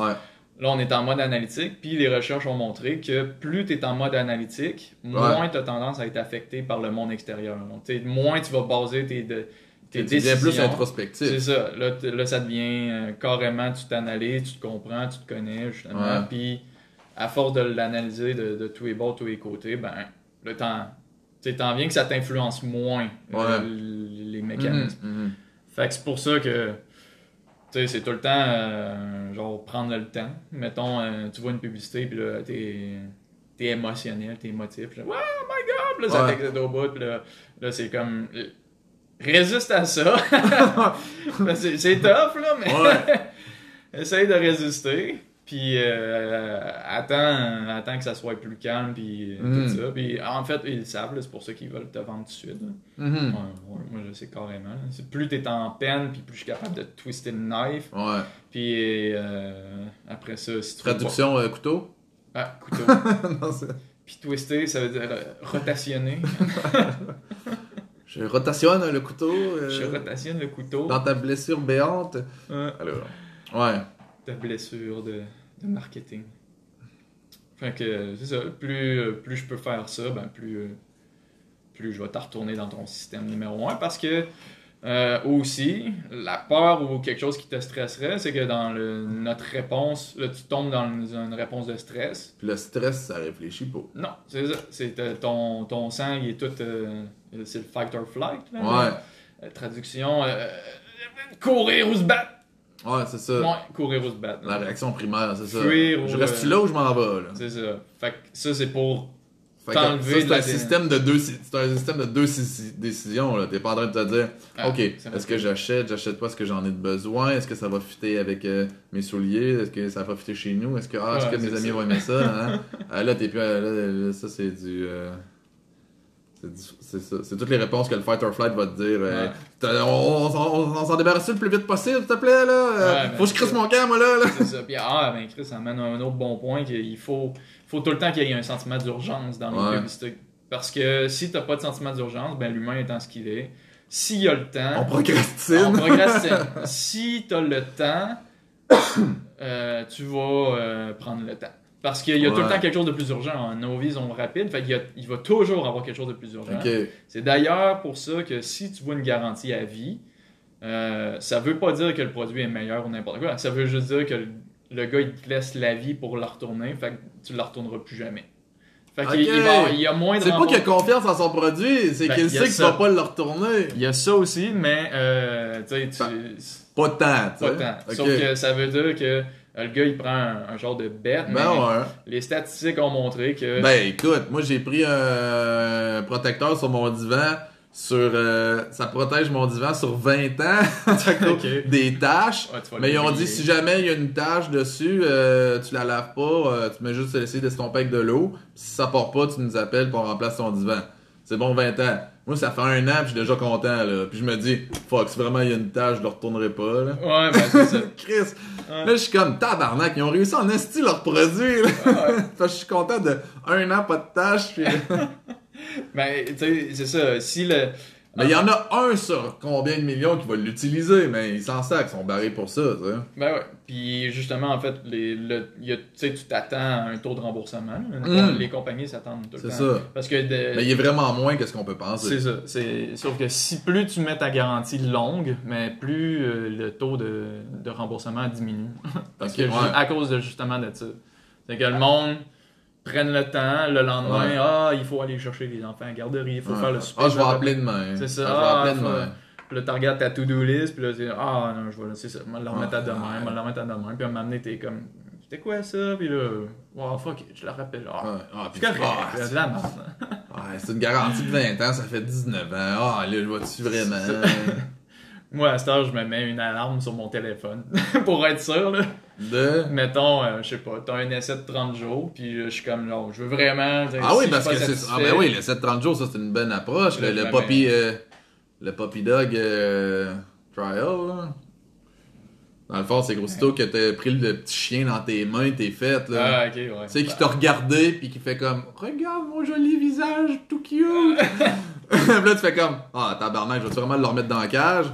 Là, on est en mode analytique, puis les recherches ont montré que plus tu es en mode analytique, moins tu as tendance à être affecté par le monde extérieur. Donc, moins tu vas baser tes, de- tes Tu décisions. plus introspectif. C'est ça. Là, là, ça devient euh, carrément, tu t'analyses, tu te comprends, tu te connais, justement. Puis, à force de l'analyser de, de tous les bords, tous les côtés, ben, là, t'en, tu t'en viens que ça t'influence moins, euh, les mécanismes. Mhm, mhm. Fait que c'est pour ça que, tu sais, c'est tout le temps, euh, genre, prendre le temps. Mettons, euh, tu vois une publicité, puis là, t'es, t'es émotionnel, t'es émotif. Là, oh my god! Puis là, ça t'excite au bout. Puis là, là, c'est comme. Résiste à ça. [laughs] C'est tough, là, mais. Ouais. [laughs] Essaye de résister. Puis euh, attends, attends que ça soit plus calme. Puis euh, tout ça. Puis en fait, ils le savent. C'est pour ça qu'ils veulent te vendre tout de suite. Mhm. Ouais, ouais, moi, je sais carrément. Plus t'es en peine, puis plus je suis capable de twister le knife. Ouais. Puis euh, après ça, si tu Traduction euh, couteau? Ah, couteau. [laughs] Non, c'est- puis twister, ça veut dire rotationner. Je rotationne le couteau euh, Je rotationne le couteau. dans ta blessure béante. Ouais. Alors, ouais. ta blessure de, de marketing. Fait que c'est ça. Plus, euh, plus je peux faire ça, ben plus, euh, plus je vais te retourner dans ton système numéro un. Parce que euh, aussi, la peur ou quelque chose qui te stresserait, c'est que dans le- notre réponse, là, tu tombes dans une, réponse de stress. Puis le stress, ça réfléchit pas. Non, c'est ça. C'est euh, ton, ton sang, il est tout. euh, c'est le fight or flight. Là, Ouais. Traduction courir ou se battre. Ouais, c'est ça. Ouais, courir ou se battre. La réaction primaire, c'est ça. Fuir je ou, reste euh, là où je m'en vais, là? C'est ça. Fait que ça, c'est pour. T'enlever c'est un système de deux, c'est un système de deux si- décisions, là. T'es pas en train de te dire, Ah, ok, est-ce que j'achète, j'achète pas, est-ce que j'en ai de besoin, est-ce que ça va fitter avec euh, mes souliers, est-ce que ça va fitter chez nous, est-ce que, ah, est-ce Ouais, que mes amis ça. vont aimer ça, [laughs] hein? Ah, là, t'es plus, à- là, là, ça, c'est du, euh, c'est toutes les réponses que le fight or flight va te dire. euh, Ouais. on on- on- on s'en débarrasse le plus vite possible, s'il te plaît, là? Ouais, faut ben, que je crisse mon camp, moi, là. là. C'est ça. Puis, ah, ben, Chris, ça amène à un autre bon point qu'il faut, faut tout le temps qu'il y ait un sentiment d'urgence dans les Ouais. publicités. Parce que si t'as pas de sentiment d'urgence, ben, l'humain étant ce qu'il est, s'il y a le temps. On procrastine. On procrastine. si t'as le temps, [coughs] euh, tu vas euh, prendre le temps. Parce qu'il y a tout le temps quelque chose de plus urgent. Nos vies sont rapides, fait qu'il y a- il va toujours avoir quelque chose de plus urgent. C'est d'ailleurs pour ça que si tu vois une garantie à vie, euh, ça veut pas dire que le produit est meilleur ou n'importe quoi. Ça veut juste dire que le, gars il te laisse la vie pour la retourner, fait que tu la retourneras plus jamais. Fait qu'il Ok. il va- il y a moins de C'est pas qu'il a confiance en son produit, c'est Ben, qu'il il y a sait ça. vas pas le retourner. Il y a ça aussi, mais euh, tu sais, tu- Pas tant, tu pas sais. tant. Ok. Sauf que ça veut dire que euh, le gars il prend un, un genre de bête, mais Ben ouais. les statistiques ont montré que Ben écoute, moi j'ai pris un protecteur sur mon divan sur euh, ça protège mon divan sur 20 ans [laughs] à cause Ok. des taches. Ouais, Mais ils ont dit si jamais il y a une tache dessus, euh, tu la laves pas, euh, tu mets juste essayer d'estomper avec de l'eau. Si ça part pas, tu nous appelles pour on remplace ton divan. C'est bon 20 ans. Moi ça fait un an, puis je suis déjà content là. Puis je me dis fuck, si vraiment il y a une tache, je le retournerai pas là. Ouais, ben c'est ça. [laughs] Chris, Ouais. là je suis comme tabarnak, ils ont réussi à en esti leur produit là. Fait [laughs] que je suis content de un an pas de tache. Puis... [laughs] Ben, tu sais, c'est ça. Si le. Mais il y en a un sur combien de millions qui va l'utiliser, mais ils s'en savent, ils sont barrés pour ça, tu sais. Ben ouais. Puis justement, en fait, les, le, y a- tu sais, tu t'attends à un taux de remboursement. là. Mm. Les compagnies s'attendent tout le C'est temps. ça. Parce que de- Mais il est vraiment moins que ce qu'on peut penser. c'est ça. C'est, sauf que si plus tu mets ta garantie longue, mais plus euh, le taux de, de remboursement diminue. [laughs] Parce que ouais. à cause de justement de ça. C'est que le monde prenne le temps, le lendemain, Ouais. ah, il faut aller chercher les enfants à la garderie, il faut Ouais. faire le souper. Ah, je vais appeler demain. C'est ça. Ah, je Ah, vais appeler faut- demain. Puis là, tu regardes ta to-do list, puis là, tu dis, ah non, je vais, c'est ça, je vais le remettre à Ah, demain, je vais le remettre à demain. Puis à un moment donné, t'es comme, c'était quoi ça? Puis là, wow, fuck, it, je le rappelle. Ah, Ouais. Ah, c'est puis- correct, ah, c'est la merde. ouais, c'est une garantie de 20 ans, ça fait 19 ans. Ah, là, je vois-tu [laughs] vraiment? Moi, à cette heure, je me mets une alarme sur mon téléphone [laughs] pour être sûr. Là. De? Mettons, euh, je sais pas, t'as un essai de 30 jours, puis euh, je suis comme, non, je veux vraiment. Ah oui, parce que c'est. Ah, ben oui, le 7-30 jours, ça, c'est une bonne approche. Le, mets- euh, le Dog euh, Trial, là. Dans le fond, c'est qu'aussitôt que t'as pris le petit chien dans tes mains, t'es fait, là. Ah, ok, ouais. Tu sais, qui t'a regardé, puis qui fait comme Regarde mon joli visage, tout cute. [laughs] [laughs] Puis là, tu fais comme Ah, tabarnak, je vais vraiment le remettre dans la cage.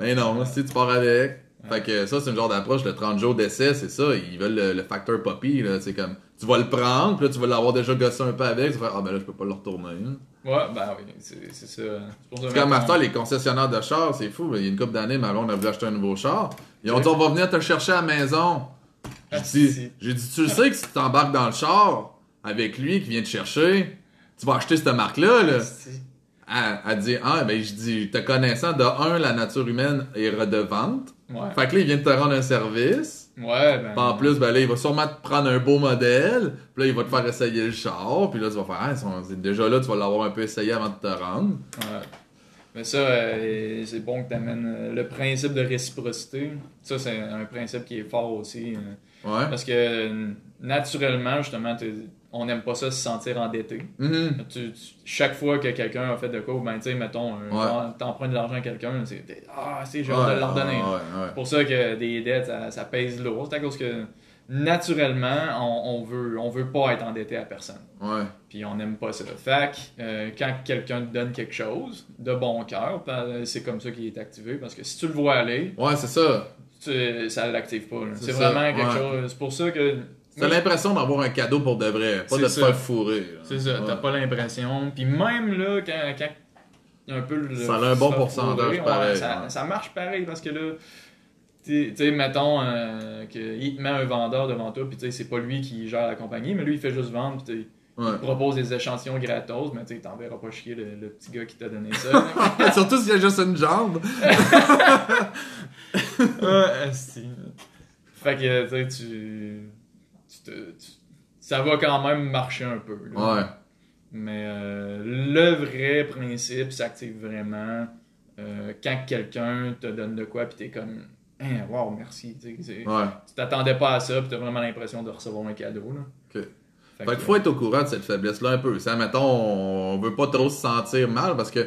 Ben non, si tu pars avec. Fait que ça, c'est une genre d'approche, le 30 jours d'essai, c'est ça. Ils veulent le, le facteur puppy, là. C'est comme, tu vas le prendre, puis là, tu vas l'avoir déjà gossé un peu avec. Tu vas faire Ah, ben là, je peux pas le retourner. hein. Ouais, ben oui, c'est ça. C'est comme Master, les concessionnaires de chars, c'est fou. Il y a une couple d'années, ma blonde a voulu acheter un nouveau char. Ils ont dit On va venir te le chercher à la maison. J'ai Ah, dit, si. j'ai dit, tu le sais que si tu t'embarques dans le char avec lui qui vient te chercher, tu vas acheter cette marque-là. Là. Si. Elle dit, ah, ben, je dis, te connaissant, de un, la nature humaine est redevante. Ouais. Fait que là, il vient de te rendre un service. Ouais, ben. Puis en plus, ben là, il va sûrement te prendre un beau modèle, puis là, il va te faire essayer le char, puis là, tu vas faire, ah, c'est déjà là, tu vas l'avoir un peu essayé avant de te rendre. Ouais. Mais ça, euh, c'est bon que tu amènes le principe de réciprocité. Ça, c'est un principe qui est fort aussi. euh, Ouais. Parce que euh, naturellement, justement, t'es- on n'aime pas ça se sentir endetté. Mhm. Tu- tu- chaque fois que quelqu'un a fait de quoi, ben, tu sais, mettons, Ouais. genre, t'empruntes de l'argent à quelqu'un, c'est Ah, c'est Ouais, de leur donner. ouais. C'est pour ça que des dettes, ça, ça pèse lourd. C'est à cause que naturellement, on, on veut, on veut pas être endetté à personne. Puis on n'aime pas ça. Fait que euh, quand quelqu'un te donne quelque chose de bon cœur, ben, c'est comme ça qu'il est activé. Parce que si tu le vois aller, Ouais, c'est ça. tu, ça l'active pas. là. C'est vraiment quelque chose. C'est pour ça que. T'as l'impression d'avoir un cadeau pour de vrai, pas de te ça. faire fourrer. C'est ça, t'as pas l'impression. Puis même là, quand, quand il y a un peu le. Ça a un bon pourcentage fourrer, ouais, pareil, ça, ouais. ça marche pareil parce que là. Tu sais, mettons euh, qu'il te met un vendeur devant toi, puis tu sais, c'est pas lui qui gère la compagnie, mais lui il fait juste vendre, puis Ouais. il propose des échantillons gratos, mais tu sais, t'enverras pas chier le, le petit gars qui t'a donné ça. [laughs] Surtout s'il y a juste une jambe. [laughs] Ah, asti. Fait que, tu sais, tu. Ça va quand même marcher un peu. là. Ouais. Mais euh, le vrai principe s'active vraiment euh, quand quelqu'un te donne de quoi, puis t'es comme. Hein, wow, merci. Ouais. Tu t'attendais pas à ça, puis t'as vraiment l'impression de recevoir un cadeau. Là. Ok. Fait Fait qu'il faut être au courant de cette faiblesse-là un peu. Ça, mettons, on veut pas trop se sentir mal parce que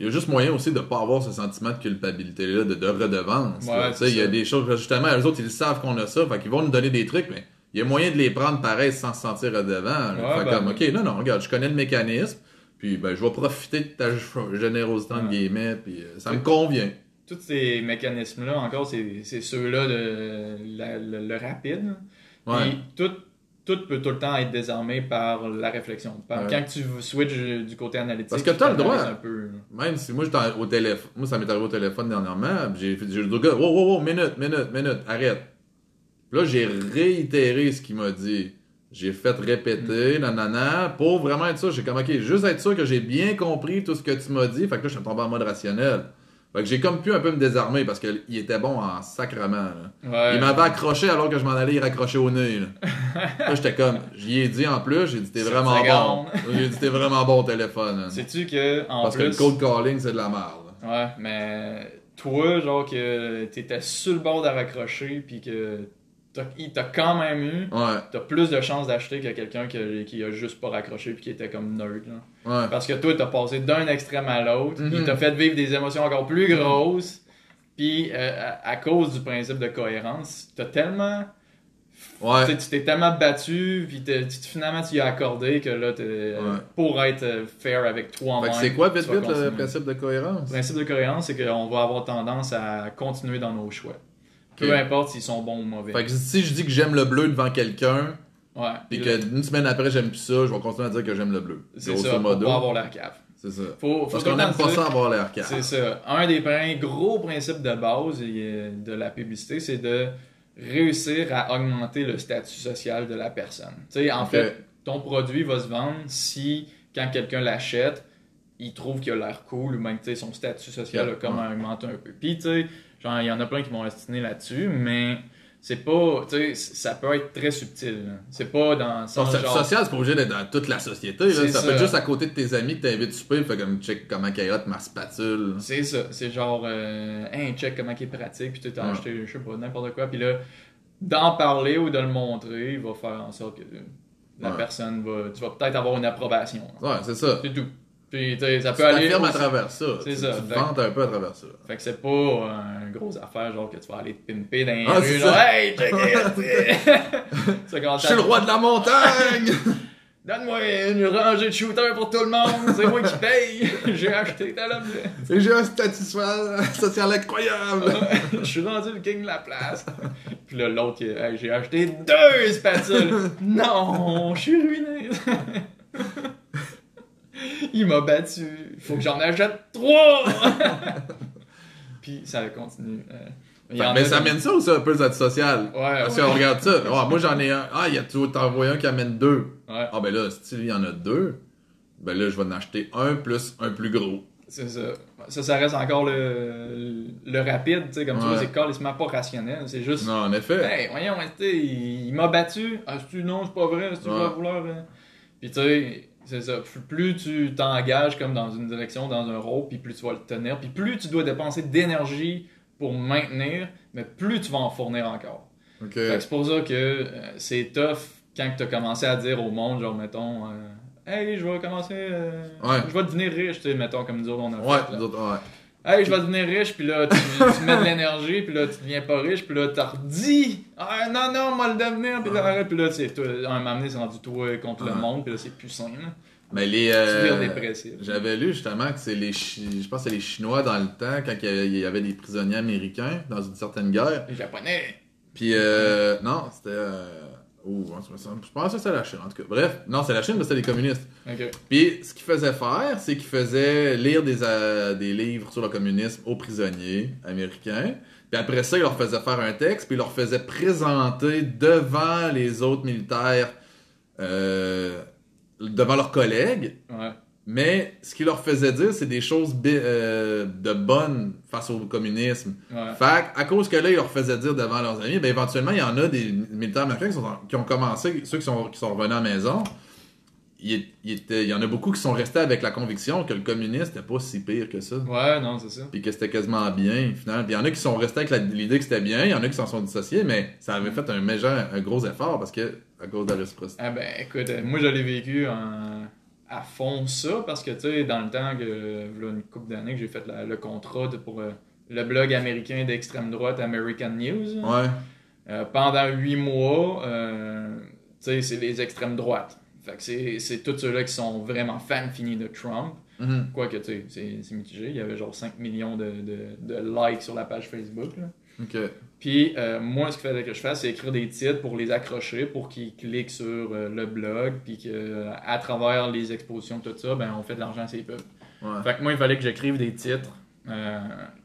il y a juste moyen aussi de pas avoir ce sentiment de culpabilité-là, de, de redevance. Ouais, il y a des choses, justement, eux autres, ils savent qu'on a ça, fait qu'ils vont nous donner des trucs, mais il y a moyen de les prendre pareil sans se sentir redevant. Ouais, fait ben, comme, ok, non, non, regarde, je connais le mécanisme, puis ben, je vais profiter de ta générosité, entre Ouais. guillemets, puis euh, ça me convient. tous ces mécanismes-là, encore, c'est ceux-là la- le, le rapide. Puis tout, tout peut tout le temps être désarmé par la réflexion. Par- Ouais. Quand tu switches du côté analytique, Parce que tu t'as le droit. un peu. Même si moi j'étais au téléphone, moi ça m'est arrivé au téléphone dernièrement, j'ai fait au gars, wow, wow, wow, minute, minute, minute, arrête. Là j'ai réitéré ce qu'il m'a dit. J'ai fait répéter, Mm. nanana, pour vraiment être sûr, j'ai comme ok, juste être sûr que j'ai bien compris tout ce que tu m'as dit, fait que là je suis tombé en mode rationnel. Fait que j'ai comme pu un peu me désarmer parce qu'il était bon en sacrement. Là. Ouais. Il m'avait accroché alors que je m'en allais y raccrocher au nez. Là, [laughs] Là, j'étais comme, j'y ai dit en plus, j'ai dit t'es vraiment bon. J'ai dit t'es vraiment bon au téléphone. Sais-tu que, en Parce que le cold calling c'est de la merde. Ouais, mais toi, genre que t'étais sur le bord de raccrocher, puis que t'as- il t'a quand même eu, Ouais, t'as plus de chances d'acheter que quelqu'un qui, qui a juste pas raccroché puis qui était comme nerd. Là. ouais. Parce que toi, t'as passé d'un extrême à l'autre, Mhm. il t'a fait vivre des émotions encore plus grosses, puis euh, à, à cause du principe de cohérence, t'as tellement. Ouais. tu t'es tellement battu, puis finalement tu y as accordé que là, t'es, Ouais. pour être euh, fair avec toi-même. c'est quoi, vite, vite, le principe de cohérence? Le principe de cohérence, c'est qu'on va avoir tendance à continuer dans nos choix. Peu importe s'ils sont bons ou mauvais. Fait que si je dis que j'aime le bleu devant quelqu'un, ouais. là, qu'une semaine après j'aime plus ça, je vais continuer à dire que j'aime le bleu. c'est ça, pour modo. pas avoir la cave. C'est ça. Faut, faut Parce qu'on n'aime pas ça avoir l'air calme. C'est ça. Un des gros principes de base de la publicité, c'est de réussir à augmenter le statut social de la personne. Tu sais, en fait, ton produit va se vendre si, quand quelqu'un l'achète, il trouve qu'il a l'air cool ou même, tu sais, son statut social a comme augmenté un peu. Puis, tu sais, genre, il y en a plein qui vont estimer là-dessus, mais c'est pas, tu sais, ça peut être très subtil. C'est pas dans genre... social, c'est pas obligé d'être dans toute la société. Là. Ça, peut être juste à côté de tes amis que t'invites souper, fait comme check comment caillotte ma spatule. C'est ça, c'est genre, euh, hey, check comment est pratique, puis tu t'as Ouais. acheté, je sais pas, n'importe quoi, puis là, d'en parler ou de le montrer, il va faire en sorte que la Ouais. personne va, tu vas peut-être avoir une approbation. Ouais, c'est ça. C'est tout. Puis, tu sais, ça Tu peut aller. t'affirmes à travers ça. C'est Tu- ça. Tu te un peu à travers ça. Fait que c'est pas euh, une grosse affaire, genre que tu vas aller te pimper dans les Ah, rues, genre, hey, check [laughs] it! Tu [laughs] commences Je suis le roi de la montagne! [laughs] Donne-moi une rangée de shooters pour tout le monde, c'est moi qui paye! J'ai acheté tel objet! Et j'ai un statut social incroyable! je suis rendu le king de la place. Puis là, l'autre, Hey, j'ai acheté deux spatules. non, je suis ruiné. [laughs] il m'a battu. Il faut que j'en achète trois. [laughs] Puis ça continue. Euh, mais ça amène ça ou ça, un peu statut social? Ouais, Parce ouais. qu'on regarde ça. Moi j'en ai un. Ah, il y a tout t'as envoyé un qui amène deux. Ouais. Ah ben là, si il y en a deux, ben là je vais en acheter un plus un plus gros. C'est ça. Ça, ça reste encore le, le rapide, tu sais, comme tu Ouais. vois, c'est carrément pas rationnel. C'est juste. Non, en effet. Hey, voyons, tu il, il m'a battu. Ah, tu non, c'est pas vrai, c'est tu Ouais. vas vouloir. hein. Puis tu sais, c'est ça. Plus- tu t'engages comme dans une direction, dans un rôle, puis plus tu vas le tenir, puis plus tu dois dépenser d'énergie pour maintenir, mais plus tu vas en fournir encore. Ok. Fait que c'est pour ça que euh, c'est tough quand tu as commencé à dire au monde, genre, mettons, euh, hey, je vais commencer, euh, Ouais. je vais devenir riche, tu sais, mettons, comme nous autres, on a Ouais, fait. là. nous autres, ouais. Hey, je vais devenir riche, puis là, tu, tu mets de l'énergie, puis là, tu deviens pas riche, puis là, t'as redit, ah non, non, moi le devenir, puis là, arrête, puis là, c'est toi, un moment donné, c'est rendu toi contre le monde, puis là, c'est plus sain, là. Mais les. Tu euh. J'avais lu justement que c'est les je pense que c'est les Chinois dans le temps quand il y avait- il y avait des prisonniers américains dans une certaine guerre. Les Japonais. Puis euh, non, c'était euh... je pense que c'était la Chine en tout cas. Bref, non, c'est la Chine mais c'était les communistes. Puis ce qu'ils faisaient faire, c'est qu'ils faisaient lire des, euh, des livres sur le communisme aux prisonniers américains. Puis après ça, ils leur faisaient faire un texte, puis ils leur faisaient présenter devant les autres militaires, euh, devant leurs collègues. Ouais. Mais ce qu'ils leur faisait dire, c'est des choses euh, de bonnes face au communisme. Ouais. Fait à cause que là, ils leur faisaient dire devant leurs amis, ben éventuellement, il y en a des militaires américains qui, sont en- qui ont commencé, ceux qui sont, qui sont revenus à la maison, il, il était- il y en a beaucoup qui sont restés avec la conviction que le communisme n'était pas si pire que ça. Ouais, non, c'est ça. Puis que c'était quasiment bien, finalement. Puis il y en a qui sont restés avec l'idée que c'était bien, il y en a qui s'en sont dissociés, mais ça avait fait un méchant, un gros effort parce que, à cause de la réciprocité. Ah ben, écoute, euh, moi, je l'ai vécu en- à fond ça, parce que, tu sais, dans le temps que, voilà une couple d'années que j'ai fait la- le contrat de- pour euh, le blog américain d'extrême droite American News, Ouais, Euh, pendant huit mois, euh, tu sais, c'est les extrêmes droites. Fait que c'est c'est tous ceux-là qui sont vraiment fans finis de Trump. Mhm. Quoique, tu sais, c'est- c'est mitigé. Il y avait genre 5 millions de, de, de likes sur la page Facebook. là. Puis, euh, moi, ce qu'il fallait que je fasse, c'est écrire des titres pour les accrocher, pour qu'ils cliquent sur euh, le blog, puis que euh, à travers les expositions, tout ça, ben, on fait de l'argent s'ils peuvent. Ouais. Fait que moi, il fallait que j'écrive des titres euh,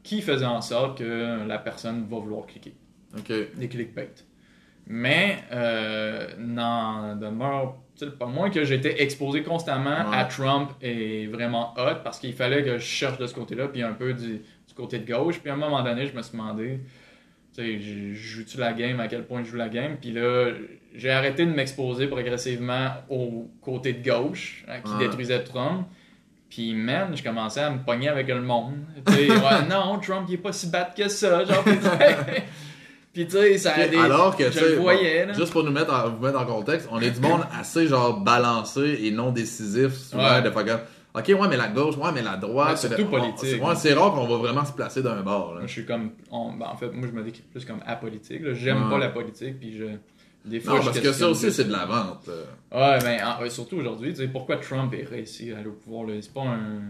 qui faisaient en sorte que la personne va vouloir cliquer Ok. des clickbait. Mais, n'en demeure pas moins que j'étais exposé constamment Ouais. à Trump et vraiment hot parce qu'il fallait que je cherche de ce côté-là, puis un peu du, du côté de gauche. Puis à un moment donné, je me suis demandé, je- joue-tu la game, à quel point je joue la game? Puis là, j'ai arrêté de m'exposer progressivement au côté de gauche hein, qui détruisait Trump. Puis, man, je commençais à me pogner avec le monde. Ouais, [laughs] non, Trump, il est pas si bad que ça. Genre, [laughs] puis, tu sais, ça a des. Alors que, je le voyais, bon, juste pour nous mettre en, vous mettre en contexte, on est du monde assez genre balancé et non décisif, souvent Ouais. de faire ok, ouais, mais la gauche, ouais, mais la droite. Surtout on- politique. c'est- ouais, c'est rare qu'on va vraiment se placer d'un bord. Là. Moi, je suis comme. on- ben, en fait, moi, je me décris plus comme apolitique. J'aime Ouais. pas la politique, puis je. Des fois, Non, parce que ça aussi, c'est de la vente. là. Ouais, mais en- ouais, surtout aujourd'hui, tu sais, pourquoi Trump est réussi à aller au pouvoir, là? C'est pas un.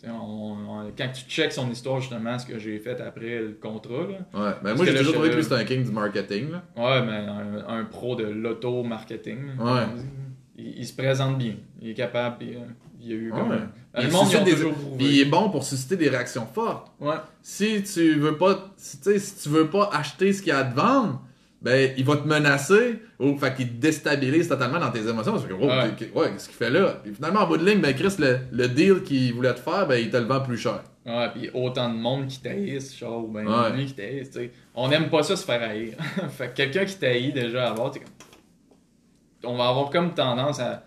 tu sais, on- on- quand tu checks son histoire, justement, ce que j'ai fait après le contrat, là. Ouais, ben Parce moi, j'ai toujours trouvé que lui, c'était un king du marketing. Là. Ouais, mais un, un pro de l'auto-marketing. Ouais. il se présente bien. Il est capable, puis, euh, il y a eu comme. Ouais. un- Il des- il est bon pour susciter des réactions fortes. Ouais. Si tu veux pas, si, tu sais, si tu veux pas acheter ce qu'il y a à te vendre, ben, il va te menacer, ou fait qu'il te déstabilise totalement dans tes émotions. Parce que, oh, Ouais. ouais, qu'est-ce qu'il fait là? Puis finalement, en bout de ligne, ben, Chris, le, le deal qu'il voulait te faire, ben, il te le vend plus cher. Ouais, puis autant de monde qui taïsse, genre, ou ben, Ouais. lui qui taïsse, tu sais. On n'aime pas ça se faire haïr. [laughs] fait que quelqu'un qui taillit déjà tu sais, comme- on va avoir comme tendance à.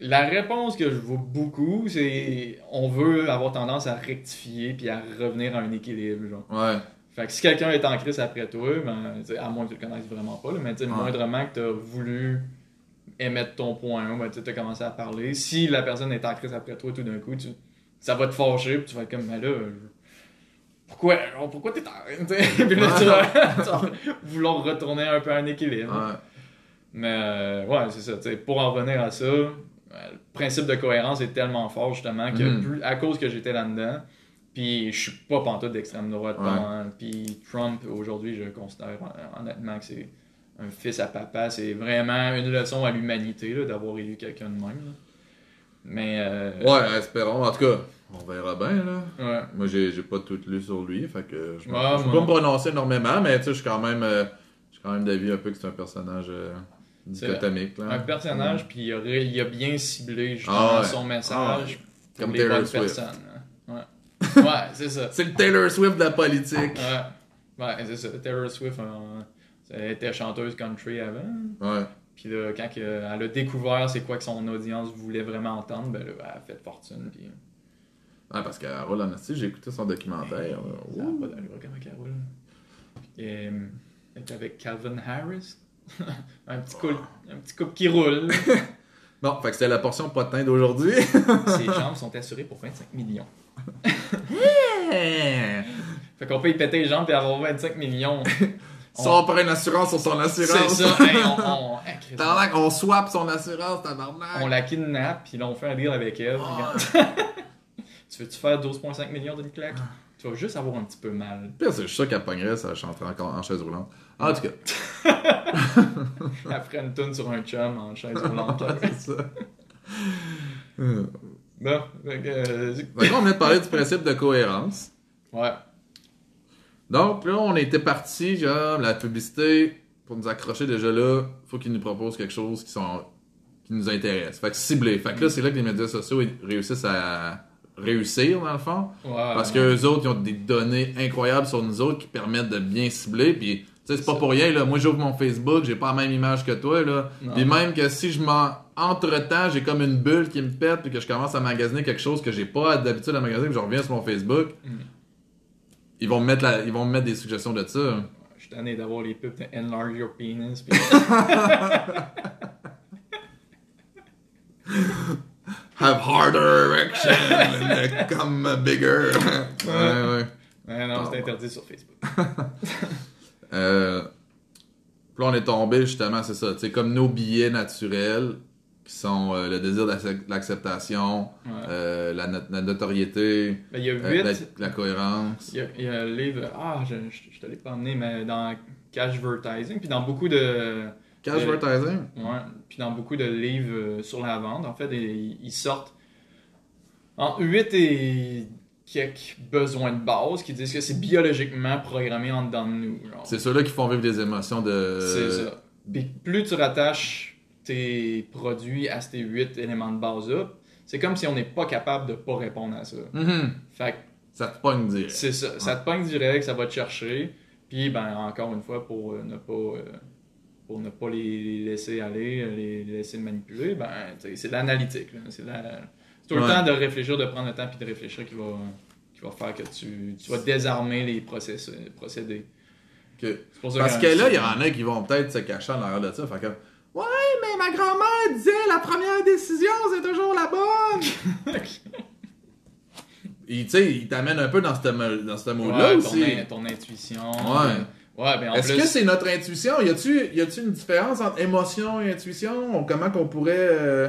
La réponse que je vois beaucoup, c'est on veut avoir tendance à rectifier puis à revenir à un équilibre, genre. Ouais. Fait que si quelqu'un est en crise après toi, ben, à moins que tu le connaisses vraiment pas, là, mais Ouais. moindrement que tu as voulu émettre ton point, ben, tu as commencé à parler. Si la personne est en crise après toi, tout d'un coup, tu, ça va te fâcher, puis tu vas être comme, mais là, je- pourquoi, genre, pourquoi t'es en? [laughs] Puis là, [laughs] tu vas, vouloir retourner un peu à un équilibre. Ouais. Mais euh, ouais, c'est ça. tu sais, Pour en revenir à ça, le principe de cohérence est tellement fort justement que Mhm. plus, à cause que j'étais là-dedans, puis je suis pas pantoute d'extrême droite, hein. puis Trump aujourd'hui, je considère hon- honnêtement que c'est un fils à papa. C'est vraiment une leçon à l'humanité d'avoir élu quelqu'un de même. là. Mais euh, Ouais, espérons. En tout cas, on verra bien, là. ouais. Moi, j'ai j'ai pas tout lu sur lui, fait que je, Ouais, je peux pas me prononcer énormément, mais tu sais, je suis quand même, euh, je suis quand même d'avis un peu que c'est un personnage euh, dichotomique, là. un personnage, puis il il a bien ciblé justement Ah ouais. son message. pour Comme les Taylor bonnes Swift. personnes. hein. Ouais, [laughs] ouais c'est ça. C'est le Taylor Swift de la politique. Ouais, ouais c'est ça. Taylor Swift, euh, elle était chanteuse country avant. Ouais. Puis là, quand que- elle a découvert c'est quoi que son audience voulait vraiment entendre, ben là, elle a fait fortune. Puis Ouais, parce qu'elle roule en j'ai écouté son documentaire. ça n'a pas d'allure comment elle roule. Puis, euh, elle est avec Calvin Harris. [laughs] un, petit couple, un petit couple qui roule. [laughs] Bon, fait que c'était la portion potin d'aujourd'hui. [laughs] Ses jambes sont assurées pour 25 millions. Fait qu'on peut y péter les jambes et avoir 25 millions. Si on prend une assurance sur son C'est assurance. ça. Hey, on, on, hey, swap son assurance, tabarnak. on la kidnappe, puis là, on fait un deal avec elle. tu veux-tu faire 12,5 millions d'une claque? Tu vas juste avoir un petit peu mal. Pire, c'est sûr qu'elle pognerait, ça chanterait encore en chaise roulante. En tout cas, [laughs] Après une toune sur un chum en chaise [laughs] roulante. c'est ça. [laughs] Bon, que, euh, qu'on vient de parler du principe de cohérence. ouais. Donc là, on était parti, genre, la publicité, pour nous accrocher déjà là, faut qu'ils nous proposent quelque chose qui, sont, qui nous intéresse. Fait que ciblé. Fait que là, c'est là que les médias sociaux réussissent à réussir, dans le fond. Ouais. Parce que eux autres, ils ont des données incroyables sur nous autres qui permettent de bien cibler. Puis, tu sais, c'est pas pour rien, là. Moi, j'ouvre mon Facebook, j'ai pas la même image que toi, là. Puis même que si je m'en. Entre-temps, j'ai comme une bulle qui me pète, puis que je commence à magasiner quelque chose que j'ai pas d'habitude à magasiner, puis je reviens sur mon Facebook. Mm. Ils vont me mettre la... ils vont me mettre des suggestions de ça. Je suis tanné d'avoir les pubs de Enlarge Your Penis. puis- [laughs] [laughs] Have harder erection and [laughs] become bigger. ouais, ouais. Ouais, non, c'est interdit sur Facebook. [laughs] Euh, puis là, on est tombé justement, c'est ça, sais, comme nos billets naturels, qui sont euh, le désir l'acceptation, Ouais. euh, la, not- la notoriété, Ben, il y a euh, 8. la, la cohérence. Il y, a, il y a un livre, ah, je, je, je te l'ai pas emmené, mais dans Cashvertising, puis dans beaucoup de. Cash euh, advertising? Ouais, puis dans beaucoup de livres euh, sur la vente, en fait, ils, sortent en 8 et quelques besoins de base qui disent que c'est biologiquement programmé en dedans de nous. C'est ceux-là qui font vivre des émotions de... C'est ça. Puis plus tu rattaches tes produits à ces 8 éléments de base-là, c'est comme si on n'est pas capable de pas répondre à ça. Mhm. Fait que Ça te pogne direct. c'est ça. Ça te pogne direct, ça va te chercher. Puis, ben, encore une fois, pour euh, ne pas, euh, pour ne pas les, laisser aller, euh, les, laisser manipuler, ben, c'est de l'analytique. C'est la- tout le Ouais. temps de réfléchir, de prendre le temps puis de réfléchir qui va, qui va faire que tu, tu vas désarmer les process, procédés. Pour ça Parce que- là, il y en a qui vont peut-être se cacher en arrière de ça. Fait ouais, mais ma grand-mère disait la première décision, c'est toujours la bonne. [laughs] Et tu sais, il t'amène un peu dans ce, mo- dans ce mot-là Ouais, aussi. Ton intuition. Ouais. euh, Ouais, ben en Est-ce plus. que c'est notre intuition? Y a-tu y a-tu une différence entre émotion et intuition? Comment qu'on pourrait. euh,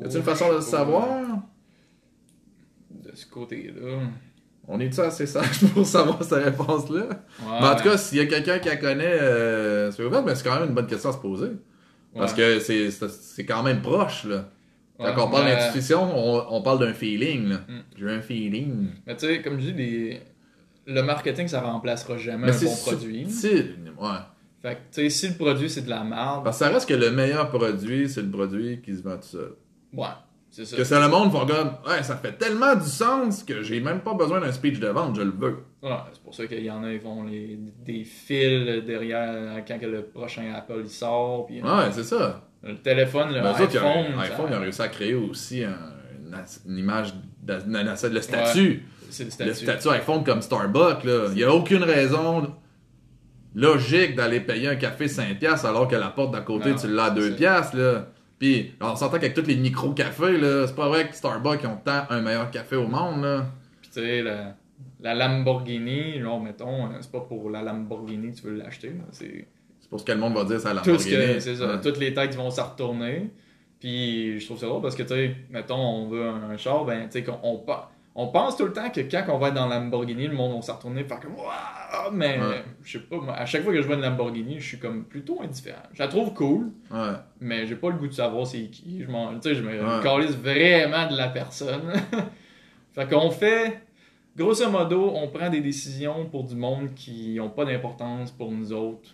Y a-tu une façon de le savoir? De ce côté-là. On est-tu assez sage [laughs] pour savoir cette réponse-là? Ouais. Mais en tout cas, s'il y a quelqu'un qui la connaît, euh, c'est ouvert, mais c'est quand même une bonne question à se poser. Parce Ouais. que c'est- c'est c'est quand même proche, là. Quand Ouais, on parle mais- d'intuition, on, on parle d'un feeling, là. Mm. J'ai un feeling. Mais tu sais, comme je dis, les- le marketing, ça remplacera jamais Mais un bon produit. subtil, ouais. Fait que, tu sais, si le produit, c'est de la merde, Parce que ça reste que le meilleur produit, c'est le produit qui se vend tout seul. ouais, c'est ça. Que c'est le monde font comme, ouais, ça fait tellement du sens que j'ai même pas besoin d'un speech de vente, je le veux. Ouais, c'est pour ça qu'il y en a, ils font les, des fils derrière quand que le prochain Apple il sort. Puis, Ouais, c'est ça. Le téléphone, le Mais eux autres, ils ont- iPhone, iPhone, ça- ils ont réussi à créer aussi un- une, une image, de, le statut. C'est le Le statut. iPhone comme Starbucks, là. Il n'y a aucune raison logique d'aller payer un café 5$ alors que la porte d'à côté, Non, tu l'as à c'est 2$. piastres, là. Puis, on s'entend qu'avec tous les micro-cafés, là, c'est pas vrai que Starbucks ont tant un meilleur café au monde, là. Puis tu sais, la, la Lamborghini, genre, mettons, c'est pas pour la Lamborghini que tu veux l'acheter. C'est C'est pour ce que le monde va dire, c'est la tout ce que c'est ça. Ouais. Toutes les têtes vont s'en retourner. Puis je trouve ça drôle parce que, tu sais, mettons, on veut un char, ben, tu sais, qu'on on, pa- on pense tout le temps que quand on va être dans la Lamborghini, le monde va s'en retourner, faire comme Waouh! Mais Ouais. je sais pas, moi, à chaque fois que je vois une Lamborghini, je suis comme plutôt indifférent. Je la trouve cool, Ouais. mais j'ai pas le goût de savoir c'est qui. Je m'en, je me Ouais. calisse vraiment de la personne. [laughs] fait qu'on fait, grosso modo, on prend des décisions pour du monde qui ont pas d'importance pour nous autres,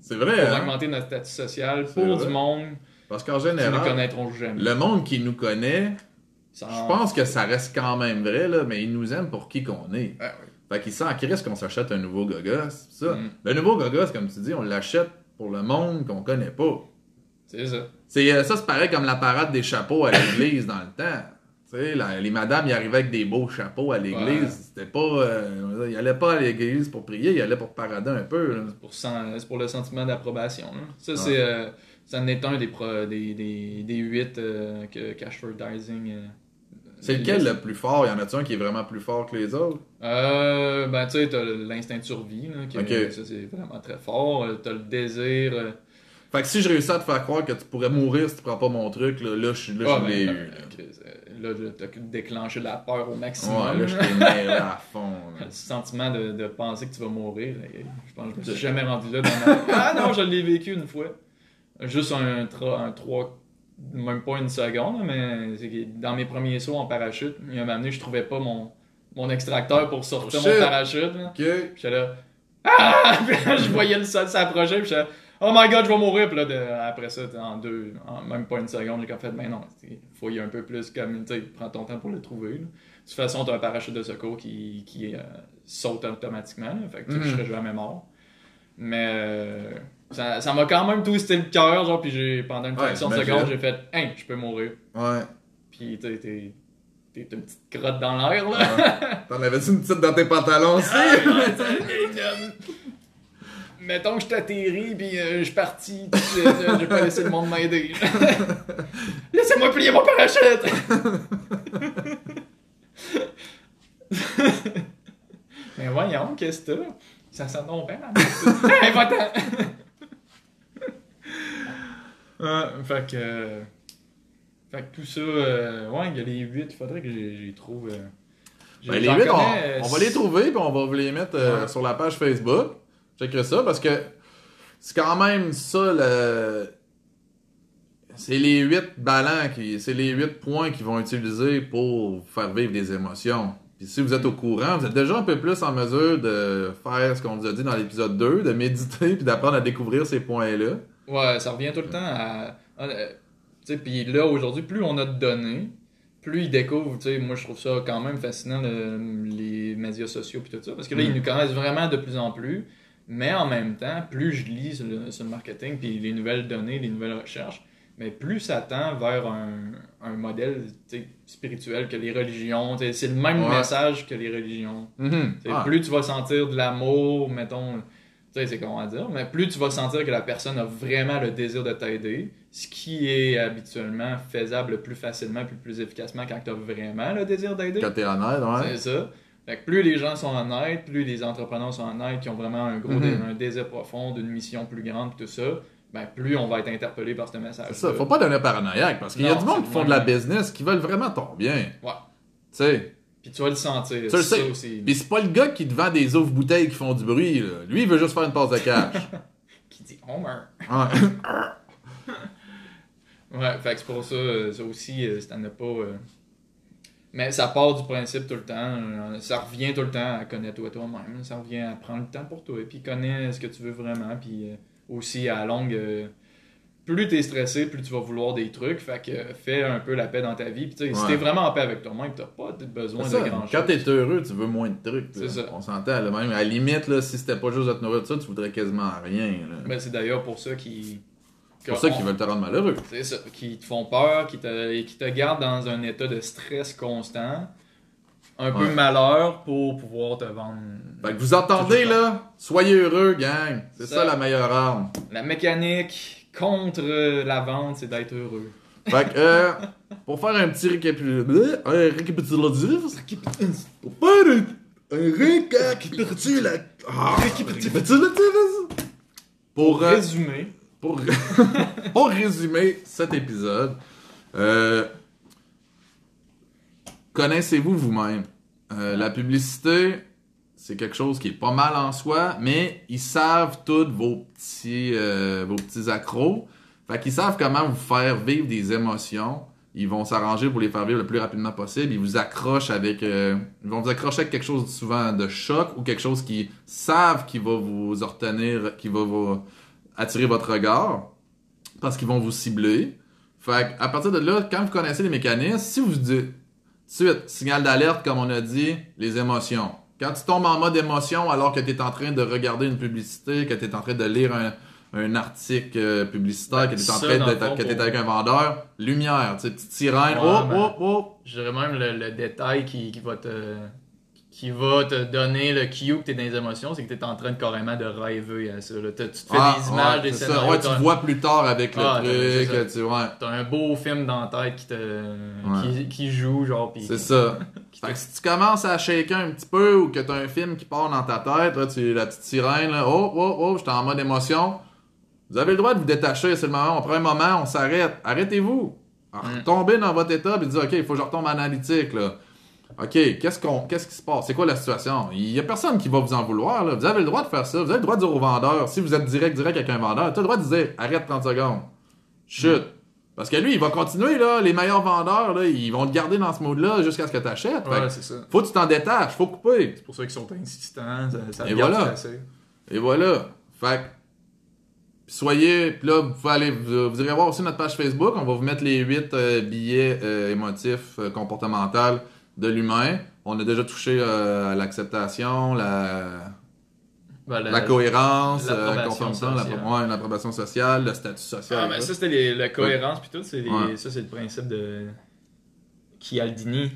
C'est vrai, pour hein? augmenter notre statut social, pour vrai. du monde Parce qu'en qui général, connaîtront jamais. le monde qui nous connaît Je pense que ça reste quand même vrai, là, mais ils nous aiment pour qui qu'on est. Ouais, ouais. Fait qu'ils s'en crissent qu'on s'achète un nouveau gogos. c'est ça. Mm. Le nouveau gogos, comme tu dis, on l'achète pour le monde qu'on connaît pas. C'est ça. C'est, euh, ça, c'est pareil comme la parade des chapeaux à l'église dans le temps. Tu sais, la- les madames, ils arrivaient avec des beaux chapeaux à l'église. Ouais. C'était pas. euh, ils allaient pas à l'église pour prier, ils allaient pour parader un peu. C'est pour, c'est pour le sentiment d'approbation. Ça, Ouais. c'est. euh, ça en est un des, pro- des, des, des huit euh, que Cashfordizing. euh, C'est lequel le plus fort? Y en a-tu un qui est vraiment plus fort que les autres? Euh, ben, tu sais, t'as l'instinct de survie, là, qui, ça c'est vraiment très fort. Euh, T'as le désir. euh, Fait que si je réussis à te faire croire que tu pourrais mourir si tu prends pas mon truc, là, là, je suis là, ah, je ben, l'ai eu. Là, là, t'as déclenché la peur au maximum. Ouais, là, je t'ai [laughs] mêlé à fond. là. Le sentiment de, de penser que tu vas mourir, je pense que je me suis jamais rendu là dans ma Ah non, je l'ai vécu une fois. Juste un, tra- un 3, même pas une seconde, mais c'est que dans mes premiers sauts en parachute, il y a un moment donné, je trouvais pas mon, mon extracteur pour sortir Oh, mon parachute. là. Puis j'étais là, ah! Puis là, je voyais le sol s'approcher, puis j'étais, oh my god, je vais mourir. Puis là, de- après ça, en deux, en même pas une seconde, j'ai comme fait, ben non, il faut y un peu plus comme, tu sais, prends ton temps pour le trouver. là. De toute façon, t'as un parachute de secours qui, qui euh, saute automatiquement, là, fait que tu sais, je Mhm. serais jamais mort. Mais euh, ça ça m'a quand même twisté le cœur, genre, puis j'ai, pendant une Ouais, fraction de seconde, j'ai fait, hein, je peux mourir. Ouais. Puis t'es, t'es, t'es une petite crotte dans l'air, là. Ouais. T'en avais-tu une petite dans tes pantalons aussi? Mettons que je t'atterris puis euh, je suis parti, puis euh, j'ai pas laissé le monde m'aider. [laughs] Laissez-moi plier mon parachute! [laughs] Mais voyons, qu'est-ce que t'as? Ça sent donc bien merde. [laughs] Hey, Ah, fait que. euh, Fait que tout ça, euh, ouais, il y a les 8, il faudrait que trouve. euh, Ben, les huit, on, va les trouver puis on va vous les mettre Ouais. sur la page Facebook. Checkerai ça parce que c'est quand même ça le. C'est les huit ballons qui. C'est les huit points qu'ils vont utiliser pour faire vivre des émotions. Puis si vous êtes au courant, vous êtes déjà un peu plus en mesure de faire ce qu'on vous a dit dans l'épisode 2, de [laughs] méditer puis d'apprendre à découvrir ces points-là. Ouais, ça revient tout le temps à. euh, tu sais, puis là, aujourd'hui, plus on a de données, plus ils découvrent, tu sais, moi je trouve ça quand même fascinant, le- les médias sociaux puis tout ça, parce que là, ils nous connaissent vraiment de plus en plus, mais en même temps, plus je lis sur le, sur le marketing, puis les nouvelles données, les nouvelles recherches, mais plus ça tend vers un, un modèle spirituel que les religions, c'est le même Ouais. message que les religions. Mhm. T'sais, Ah. Plus tu vas sentir de l'amour, mettons, tu sais, c'est comment dire, mais plus tu vas sentir que la personne a vraiment le désir de t'aider, ce qui est habituellement faisable plus facilement puis plus efficacement quand tu as vraiment le désir d'aider. Quand t'es honnête, ouais. C'est ça. Fait que plus les gens sont honnêtes, plus les entrepreneurs sont honnêtes, qui ont vraiment un gros Mhm. un désir profond, d'une mission plus grande, tout ça, ben plus on va être interpellé par ce message. C'est ça, faut pas devenir paranoïaque parce qu'il y a du monde qui font de la business qui veulent vraiment ton bien. Ouais. Tu sais. Puis tu vas le sentir. Tu le sais. ça aussi. Pis c'est pas le gars qui te vend des ouvres-bouteilles qui font du bruit, là. Lui, il veut juste faire une passe de cash. [laughs] Qui dit Homer. Ouais. [laughs] Ouais, fait que c'est pour ça, euh, ça aussi, euh, c'est à ne pas. euh, Mais ça part du principe tout le temps. Ça revient tout le temps à connaître toi toi-même. Ça revient à prendre le temps pour toi. Puis connais ce que tu veux vraiment. Puis aussi à la longue, plus t'es stressé, plus tu vas vouloir des trucs. Fait que fais un peu la paix dans ta vie. Puis si t'es vraiment en paix avec toi-même, t'as pas besoin de ça. grand Quand t'es heureux, tu veux moins de trucs. C'est ça. On s'entend, là, même. À la limite, là, si c'était pas juste de te nourrir de ça, tu voudrais quasiment rien, là. Ben, c'est d'ailleurs pour ça qu'ils. c'est pour ça qu'ils veulent te rendre malheureux. C'est ça, qui te font peur, qui te, qui te gardent dans un état de stress constant, un peu Ouais. malheur pour pouvoir te vendre. Fait que vous entendez, là? Soyez heureux, gang. C'est ça. Ça. la meilleure arme. La mécanique contre euh, la vente, c'est d'être heureux. Fait que, euh, pour faire un petit récapitulatif, un récapitulatif, pour faire un, un récapitulatif, ah, récapitulatif, pour, euh, Résumé, pour, [laughs] pour résumer cet épisode, euh, connaissez-vous vous-même. Euh, la publicité, c'est quelque chose qui est pas mal en soi, mais ils savent tous vos petits, euh, vos petits accros. Fait qu'ils savent comment vous faire vivre des émotions. Ils vont s'arranger pour les faire vivre le plus rapidement possible. Ils vous accrochent avec, euh, ils vont vous accrocher avec quelque chose souvent de choc ou quelque chose qu'ils savent qui va vous retenir, qui va vous attirer votre regard parce qu'ils vont vous cibler. Fait à partir de là, quand vous connaissez les mécanismes, si vous dites, Suite, signal d'alerte, comme on a dit, les émotions. Quand tu tombes en mode émotion alors que tu es en train de regarder une publicité, que tu es en train de lire un, un article euh, publicitaire, que tu es en train fond, que avec un vendeur, lumière, tu sais, petite sirène, Ouais, oh, ben- oh, oh, Je dirais même le, le détail qui, qui va te qui va te donner le cue que t'es dans les émotions, c'est que t'es en train de carrément de rêver à ça. là. Tu te fais Ah, des images, ouais, des scénarios. Ouais, tu vois plus tard avec le Ah, truc, tu ouais. T'as un beau film dans la tête qui te qui, qui joue, genre, C'est ça. [laughs] Fait que si tu commences à shaker un petit peu ou que t'as un film qui part dans ta tête, là, tu la petite sirène, là, oh, oh, oh, j'étais en mode émotion. Vous avez le droit de vous détacher, c'est le moment. On prend un moment, on s'arrête. Arrêtez-vous. Mm. Retombez dans votre état et dites, OK, il faut que je retombe analytique, là. OK, qu'est-ce qu'on, qu'est-ce qui se passe? C'est quoi la situation? Il y a personne qui va vous en vouloir, là. Vous avez le droit de faire ça. Vous avez le droit de dire au vendeur, si vous êtes direct, direct avec un vendeur, t'as le droit de dire, arrête 30 secondes. Chut. Parce que lui, il va continuer, là. Les meilleurs vendeurs, là, ils vont te garder dans ce mode-là jusqu'à ce que t'achètes. Fait Ouais, c'est ça. faut que tu t'en détaches, faut couper. C'est pour ça qu'ils sont insistants, ça, ça Et voilà. Et voilà. Fait que, soyez, puis là, vous pouvez aller, vous, vous irez voir aussi notre page Facebook. On va vous mettre les 8 billets euh, émotifs euh, comportementaux de l'humain. On a déjà touché euh, à l'acceptation, la, Ben, la cohérence, euh, la conformité, ouais, l'approbation sociale, le statut social. Ah, tout. ça, c'était la cohérence, puis tout, c'est les- Ouais. ça, c'est le principe de. Chialdini,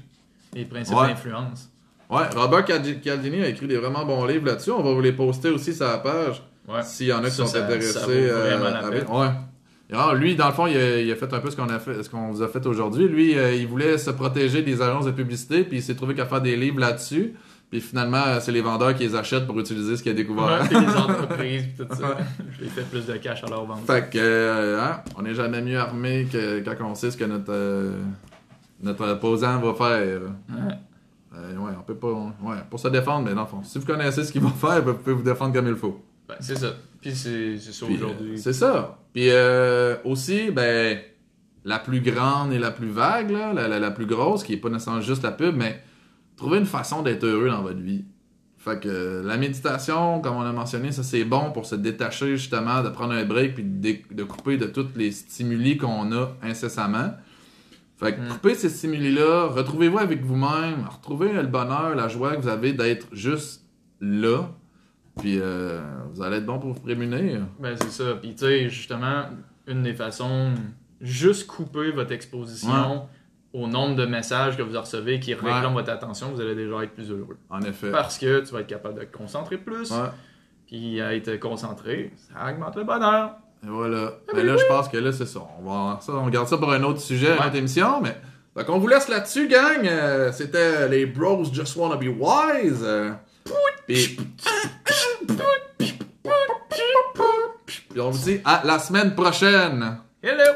les principes Ouais. d'influence. Ouais, Robert Cialdini a écrit des vraiment bons livres là-dessus. On va vous les poster aussi sur la page. S'il y en a qui Ça, sont ça- intéressés. ça avec- ouais. Alors, lui, dans le fond, il a, il a fait un peu ce qu'on a fait, ce qu'on vous a fait aujourd'hui. Lui, euh, il voulait se protéger des agences de publicité, puis il s'est trouvé qu'à faire des livres là-dessus. Puis finalement, euh, c'est les vendeurs qui les achètent pour utiliser ce qu'il a découvert. Ouais, les [laughs] entreprises, puis tout ça. Je les fais plus de cash à leur vente. Fait que, euh, hein, on n'est jamais mieux armé que quand on sait ce que notre, euh, notre opposant va faire. Ouais. Euh, ouais, on peut pas. Ouais, pour se défendre, mais dans le fond, si vous connaissez ce qu'il va faire, vous pouvez vous défendre comme il faut. Ben, c'est ça. Puis c'est ça aujourd'hui. C'est ça. Puis euh, aussi, ben, la plus grande et la plus vague, là, la, la- la plus grosse, qui est pas nécessairement juste la pub, mais trouver une façon d'être heureux dans votre vie. Fait que la méditation, comme on a mentionné, ça c'est bon pour se détacher justement, de prendre un break puis de, couper de tous les stimuli qu'on a incessamment. Fait que Mm. coupez ces stimuli-là, retrouvez-vous avec vous-même, retrouvez le bonheur, la joie que vous avez d'être juste là. Puis euh, vous allez être bon pour vous prémunir. Ben, c'est ça. Puis, tu sais, justement, une des façons, juste couper votre exposition au nombre de messages que vous recevez qui réclament votre attention, vous allez déjà être plus heureux. En effet. Parce que tu vas être capable de te concentrer plus. Ouais. Puis, à être concentré, ça augmente le bonheur. Et voilà. Mais là, je pense que là, c'est ça. On, va, ça. on garde ça pour un autre sujet, une autre émission. Mais... Fait qu'on vous laisse là-dessus, gang. Euh, C'était les Bros Just Wanna Be Wise. Euh, Puis on vous dit à la semaine prochaine. Hello!